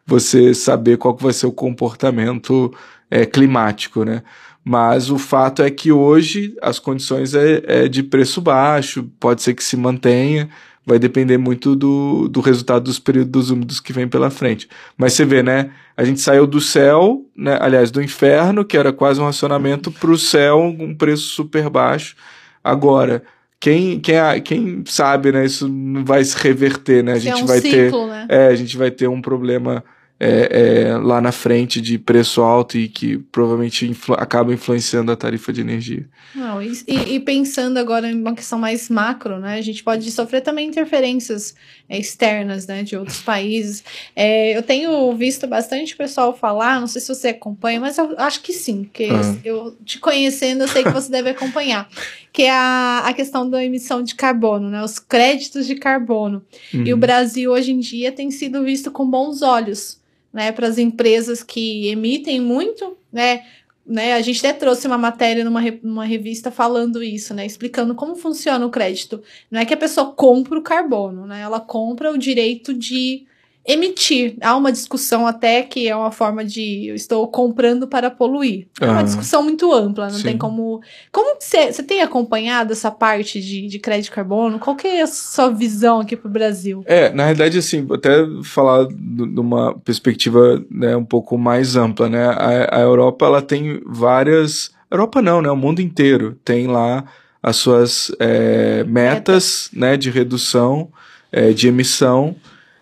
você saber qual que vai ser o comportamento é, climático, né? Mas o fato é que hoje as condições é, é de preço baixo, pode ser que se mantenha, vai depender muito do, do resultado dos períodos úmidos que vem pela frente. Mas você vê, né? A gente saiu do céu, né? aliás, do inferno, que era quase um racionamento, para o céu, um preço super baixo. Agora, quem, quem, quem sabe, né? Isso não vai se reverter, né? A é gente um vai ter. ciclo, né? É, a gente vai ter um problema é, é, lá na frente de preço alto e que provavelmente acaba influenciando a tarifa de energia. Não, e, e- pensando agora em uma questão mais macro, né? A gente pode sofrer também interferências é, externas, né, de outros países. É, eu tenho visto bastante pessoal falar, não sei se você acompanha, mas eu acho que sim, porque Ah. eu te conhecendo, eu sei que você deve acompanhar, que é a, a questão da emissão de carbono, né? Os créditos de carbono. E o Uhum. Brasil hoje em dia tem sido visto com bons olhos, né, para as empresas que emitem muito, né, né, a gente até trouxe uma matéria numa, numa revista falando isso, né, explicando como funciona o crédito. Não é que a pessoa compra o carbono, né, ela compra o direito de emitir. Há uma discussão até que é uma forma de eu estou comprando para poluir. É uma Ah. discussão muito ampla, não Sim. tem como. Como você tem acompanhado essa parte de, de crédito de carbono? Qual que é a sua visão aqui para o Brasil? É, na realidade, assim, até falar de uma perspectiva né, um pouco mais ampla, né? A, a Europa, ela tem várias... Europa não, né? O mundo inteiro tem lá as suas é, metas, né, de redução é, de emissão,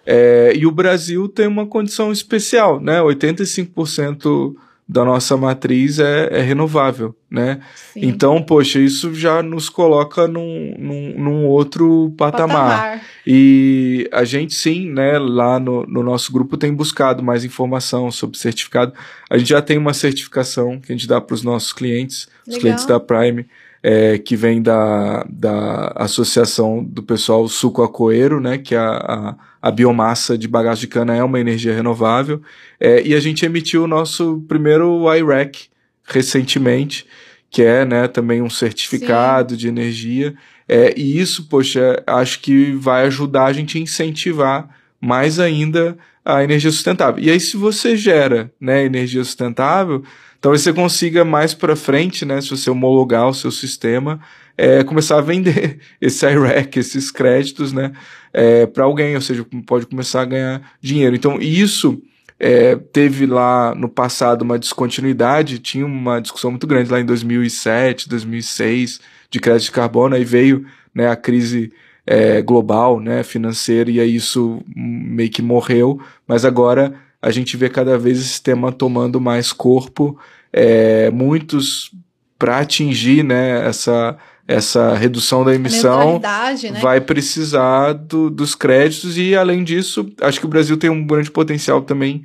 é, e o Brasil tem uma condição especial, né? 85% da nossa matriz é, é renovável, né? Sim. Então, poxa, isso já nos coloca num, num, num outro patamar. E a gente sim, né, lá no, no nosso grupo tem buscado mais informação sobre certificado. A gente já tem uma certificação que a gente dá para os nossos clientes, os Legal. clientes da Prime, é, que vem da, da associação do pessoal Suco Acoeiro, né, que a, a, a biomassa de bagaço de cana é uma energia renovável. É, e a gente emitiu o nosso primeiro IREC recentemente, que é né, também um certificado de energia. É, e isso, poxa, acho que vai ajudar a gente a incentivar mais ainda a energia sustentável. E aí, se você gera né, energia sustentável, talvez você consiga mais para frente, né, se você homologar o seu sistema, é, começar a vender esse IREC, esses créditos, né, é, para alguém, ou seja, pode começar a ganhar dinheiro. Então, isso é, teve lá no passado uma descontinuidade, tinha uma discussão muito grande lá em 2007, 2006 de crédito de carbono, aí veio né, a crise é, global, né, financeira, e aí isso meio que morreu, mas agora a gente vê cada vez esse tema tomando mais corpo, é, muitos para atingir né, essa, essa redução da emissão né? vai precisar do, dos créditos e além disso acho que o Brasil tem um grande potencial também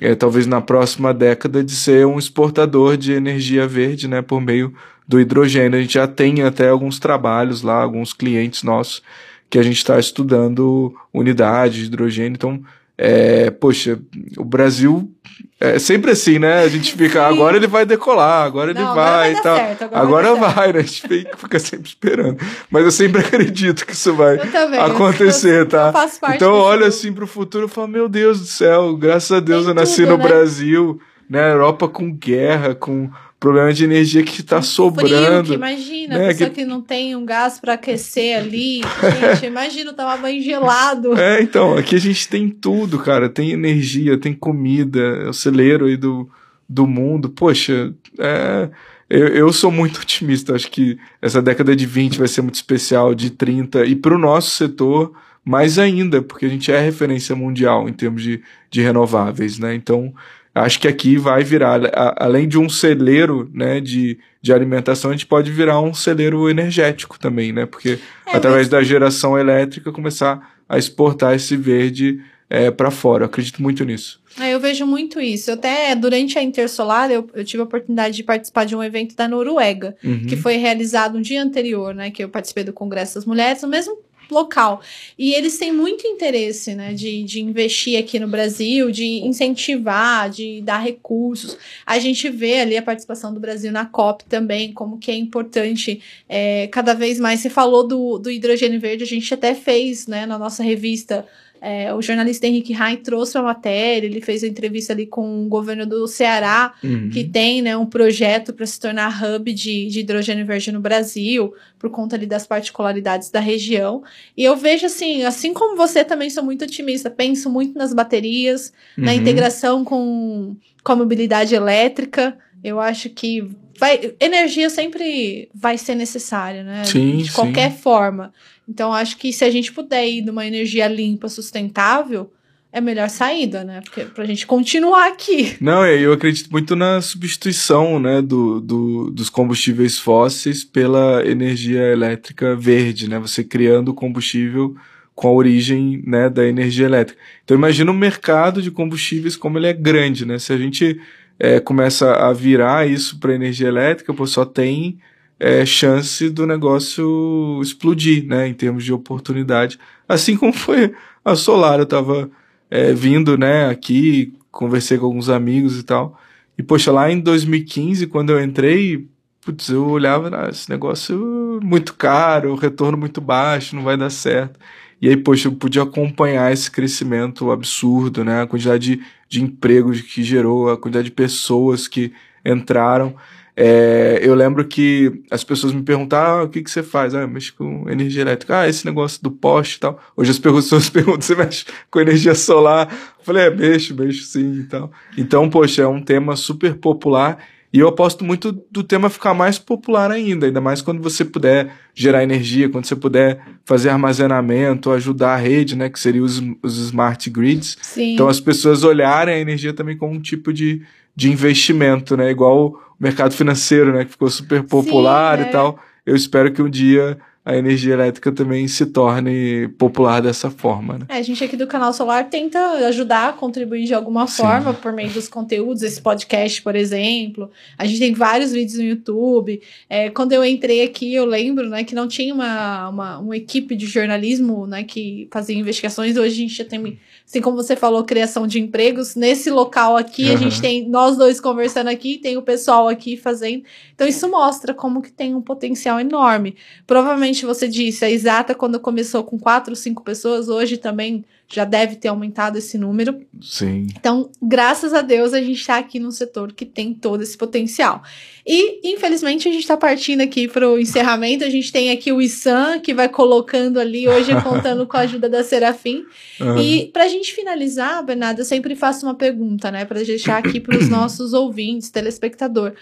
é, talvez na próxima década de ser um exportador de energia verde né por meio do hidrogênio a gente já tem até alguns trabalhos lá alguns clientes nossos que a gente está estudando unidade de hidrogênio então é, poxa o Brasil é sempre assim, né? A gente fica, Sim. agora ele vai decolar, agora Não, ele vai e tal. certo, agora agora vai vai, né? A gente fica sempre esperando. Mas eu sempre acredito que isso vai acontecer, eu, tá? Eu faço parte Então eu olho assim pro futuro e falo, meu Deus do céu, graças a Deus Tem eu nasci tudo, no né? Brasil, né? Europa com guerra, com problema de energia que tá Frio, que sobrando. imagina, né, a pessoa que- que... não tem um gás pra aquecer ali. Gente, imagina tomar banho gelado. É, então, aqui a gente tem tudo, cara. Tem energia, tem comida, é o celeiro aí do, do mundo. Poxa, é, eu, eu sou muito otimista. Acho que essa década de 20 vai ser muito especial, de 30, e para o nosso setor, mais ainda, porque a gente é referência mundial em termos de, de renováveis, né? Então, acho que aqui vai virar, a- além de um celeiro né, de, de alimentação, a gente pode virar um celeiro energético também, né? Porque É, através da geração elétrica começar a exportar esse verde é, para fora. Eu acredito muito nisso. É, eu vejo muito isso. Até durante a Intersolar, eu, eu, tive a oportunidade de participar de um evento da Noruega, uhum. que foi realizado um dia anterior, né? Que eu participei do Congresso das Mulheres, no mesmo local. E eles têm muito interesse, né, de, de investir aqui no Brasil, de incentivar, de dar recursos. A gente vê ali a participação do Brasil na COP também, como que é importante é, cada vez mais. Você falou do, do hidrogênio verde, a gente até fez, né, na nossa revista é, o jornalista Henrique Rain trouxe a matéria, ele fez a entrevista ali com o governo do Ceará, uhum. que tem né, um projeto para se tornar hub de, de, hidrogênio verde no Brasil, por conta ali das particularidades da região. E eu vejo assim, assim como você também sou muito otimista, penso muito nas baterias, uhum. na integração com, com a mobilidade elétrica. Eu acho que vai, energia sempre vai ser necessária, né? Sim, de qualquer forma. Então, acho que se a gente puder ir de uma energia limpa, sustentável, é a melhor saída, né? Porque pra gente continuar aqui. Não, eu acredito muito na substituição, né, do, do, dos combustíveis fósseis pela energia elétrica verde, né? Você criando combustível com a origem, né, da energia elétrica. Então, imagina o mercado de combustíveis como ele é grande, né? Se a gente é, começa a virar isso para energia elétrica, pô, só tem é, chance do negócio explodir, né, em termos de oportunidade. Assim como foi a Solar, eu tava é, vindo, né, aqui, conversei com alguns amigos e tal, e poxa, lá em 2015, quando eu entrei, putz, eu olhava, ah, esse negócio muito caro, retorno muito baixo, não vai dar certo. E aí, poxa, eu pude acompanhar esse crescimento absurdo, né, a quantidade de, de empregos que gerou, a quantidade de pessoas que entraram. É, eu lembro que as pessoas me perguntavam ah, o que, que você faz? Ah, eu mexo com energia elétrica. Ah, esse negócio do poste e tal. Hoje as pessoas perguntam, você mexe com energia solar? Eu falei, é, mexo, mexo sim e tal. Então, poxa, é um tema super popular e eu aposto muito do tema ficar mais popular ainda, ainda mais quando você puder gerar energia, quando você puder fazer armazenamento, ajudar a rede, né, que seria os, os smart grids. Sim. Então as pessoas olharem a energia também como um tipo de, de investimento, né, igual mercado financeiro, né, que ficou super popular Sim, é. e tal. Eu espero que um dia a energia elétrica também se torne popular dessa forma. Né? É, a gente aqui do Canal Solar tenta ajudar, contribuir de alguma Sim. forma por meio dos conteúdos, esse podcast, por exemplo. A gente tem vários vídeos no YouTube. É, quando eu entrei aqui, eu lembro né, que não tinha uma, uma, uma equipe de jornalismo né, que fazia investigações. Hoje a gente já tem assim como você falou, criação de empregos. Nesse local aqui, uhum. a gente tem nós dois conversando aqui, tem o pessoal aqui fazendo. Então, isso mostra como que tem um potencial enorme. Provavelmente você disse, a Exata, quando começou com quatro, cinco pessoas, hoje também já deve ter aumentado esse número. Sim. Então, graças a Deus, a gente está aqui num setor que tem todo esse potencial. E, infelizmente, a gente está partindo aqui para o encerramento. A gente tem aqui o Issan, que vai colocando ali, hoje contando com a ajuda da Serafim. Uhum. E, para a gente finalizar, Bernardo, eu sempre faço uma pergunta, né, para deixar aqui para os nossos ouvintes, telespectador.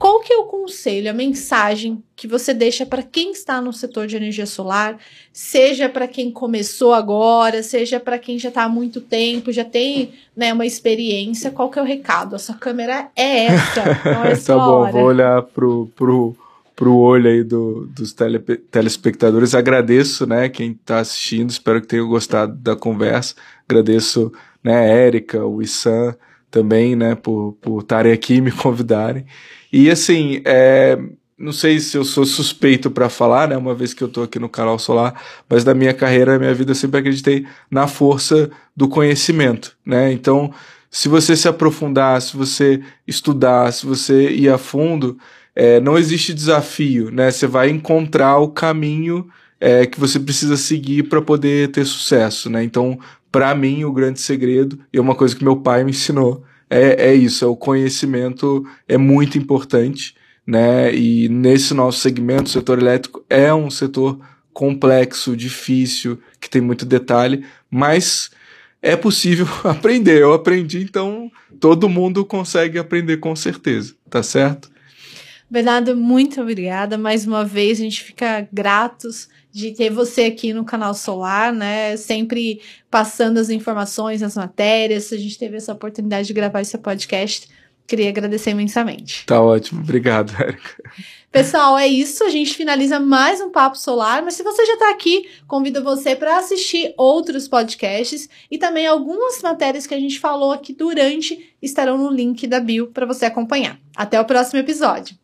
Qual que é o conselho, a mensagem que você deixa para quem está no setor de energia solar, seja para quem começou agora, seja para quem já está há muito tempo, já tem né, uma experiência, qual que é o recado? A sua câmera é essa, não é Tá bom, vou olhar pro, pro, pro olho aí do, dos tele, telespectadores. Agradeço, né, quem está assistindo, espero que tenham gostado da conversa. Agradeço, né, a Érica, o Issan também, né, por estarem aqui e me convidarem. E assim, é, não sei se eu sou suspeito para falar, né, uma vez que eu tô aqui no canal Solar, mas da minha carreira, minha vida, eu sempre acreditei na força do conhecimento, né? Então, se você se aprofundar, se você estudar, se você ir a fundo, é, não existe desafio, né? Você vai encontrar o caminho é, que você precisa seguir para poder ter sucesso, né? Então, para mim, o grande segredo, e é uma coisa que meu pai me ensinou, é, é isso, é o conhecimento é muito importante, né? E nesse nosso segmento, o setor elétrico é um setor complexo, difícil, que tem muito detalhe, mas é possível aprender. Eu aprendi, então todo mundo consegue aprender com certeza, tá certo? Bernardo, muito obrigada. Mais uma vez, a gente fica gratos de ter você aqui no canal Solar, né? Sempre passando as informações, as matérias. A gente teve essa oportunidade de gravar esse podcast. Queria agradecer imensamente. Tá ótimo, obrigado, Érica. Pessoal, é isso. A gente finaliza mais um Papo Solar. Mas se você já está aqui, convido você para assistir outros podcasts e também algumas matérias que a gente falou aqui durante estarão no link da bio para você acompanhar. Até o próximo episódio.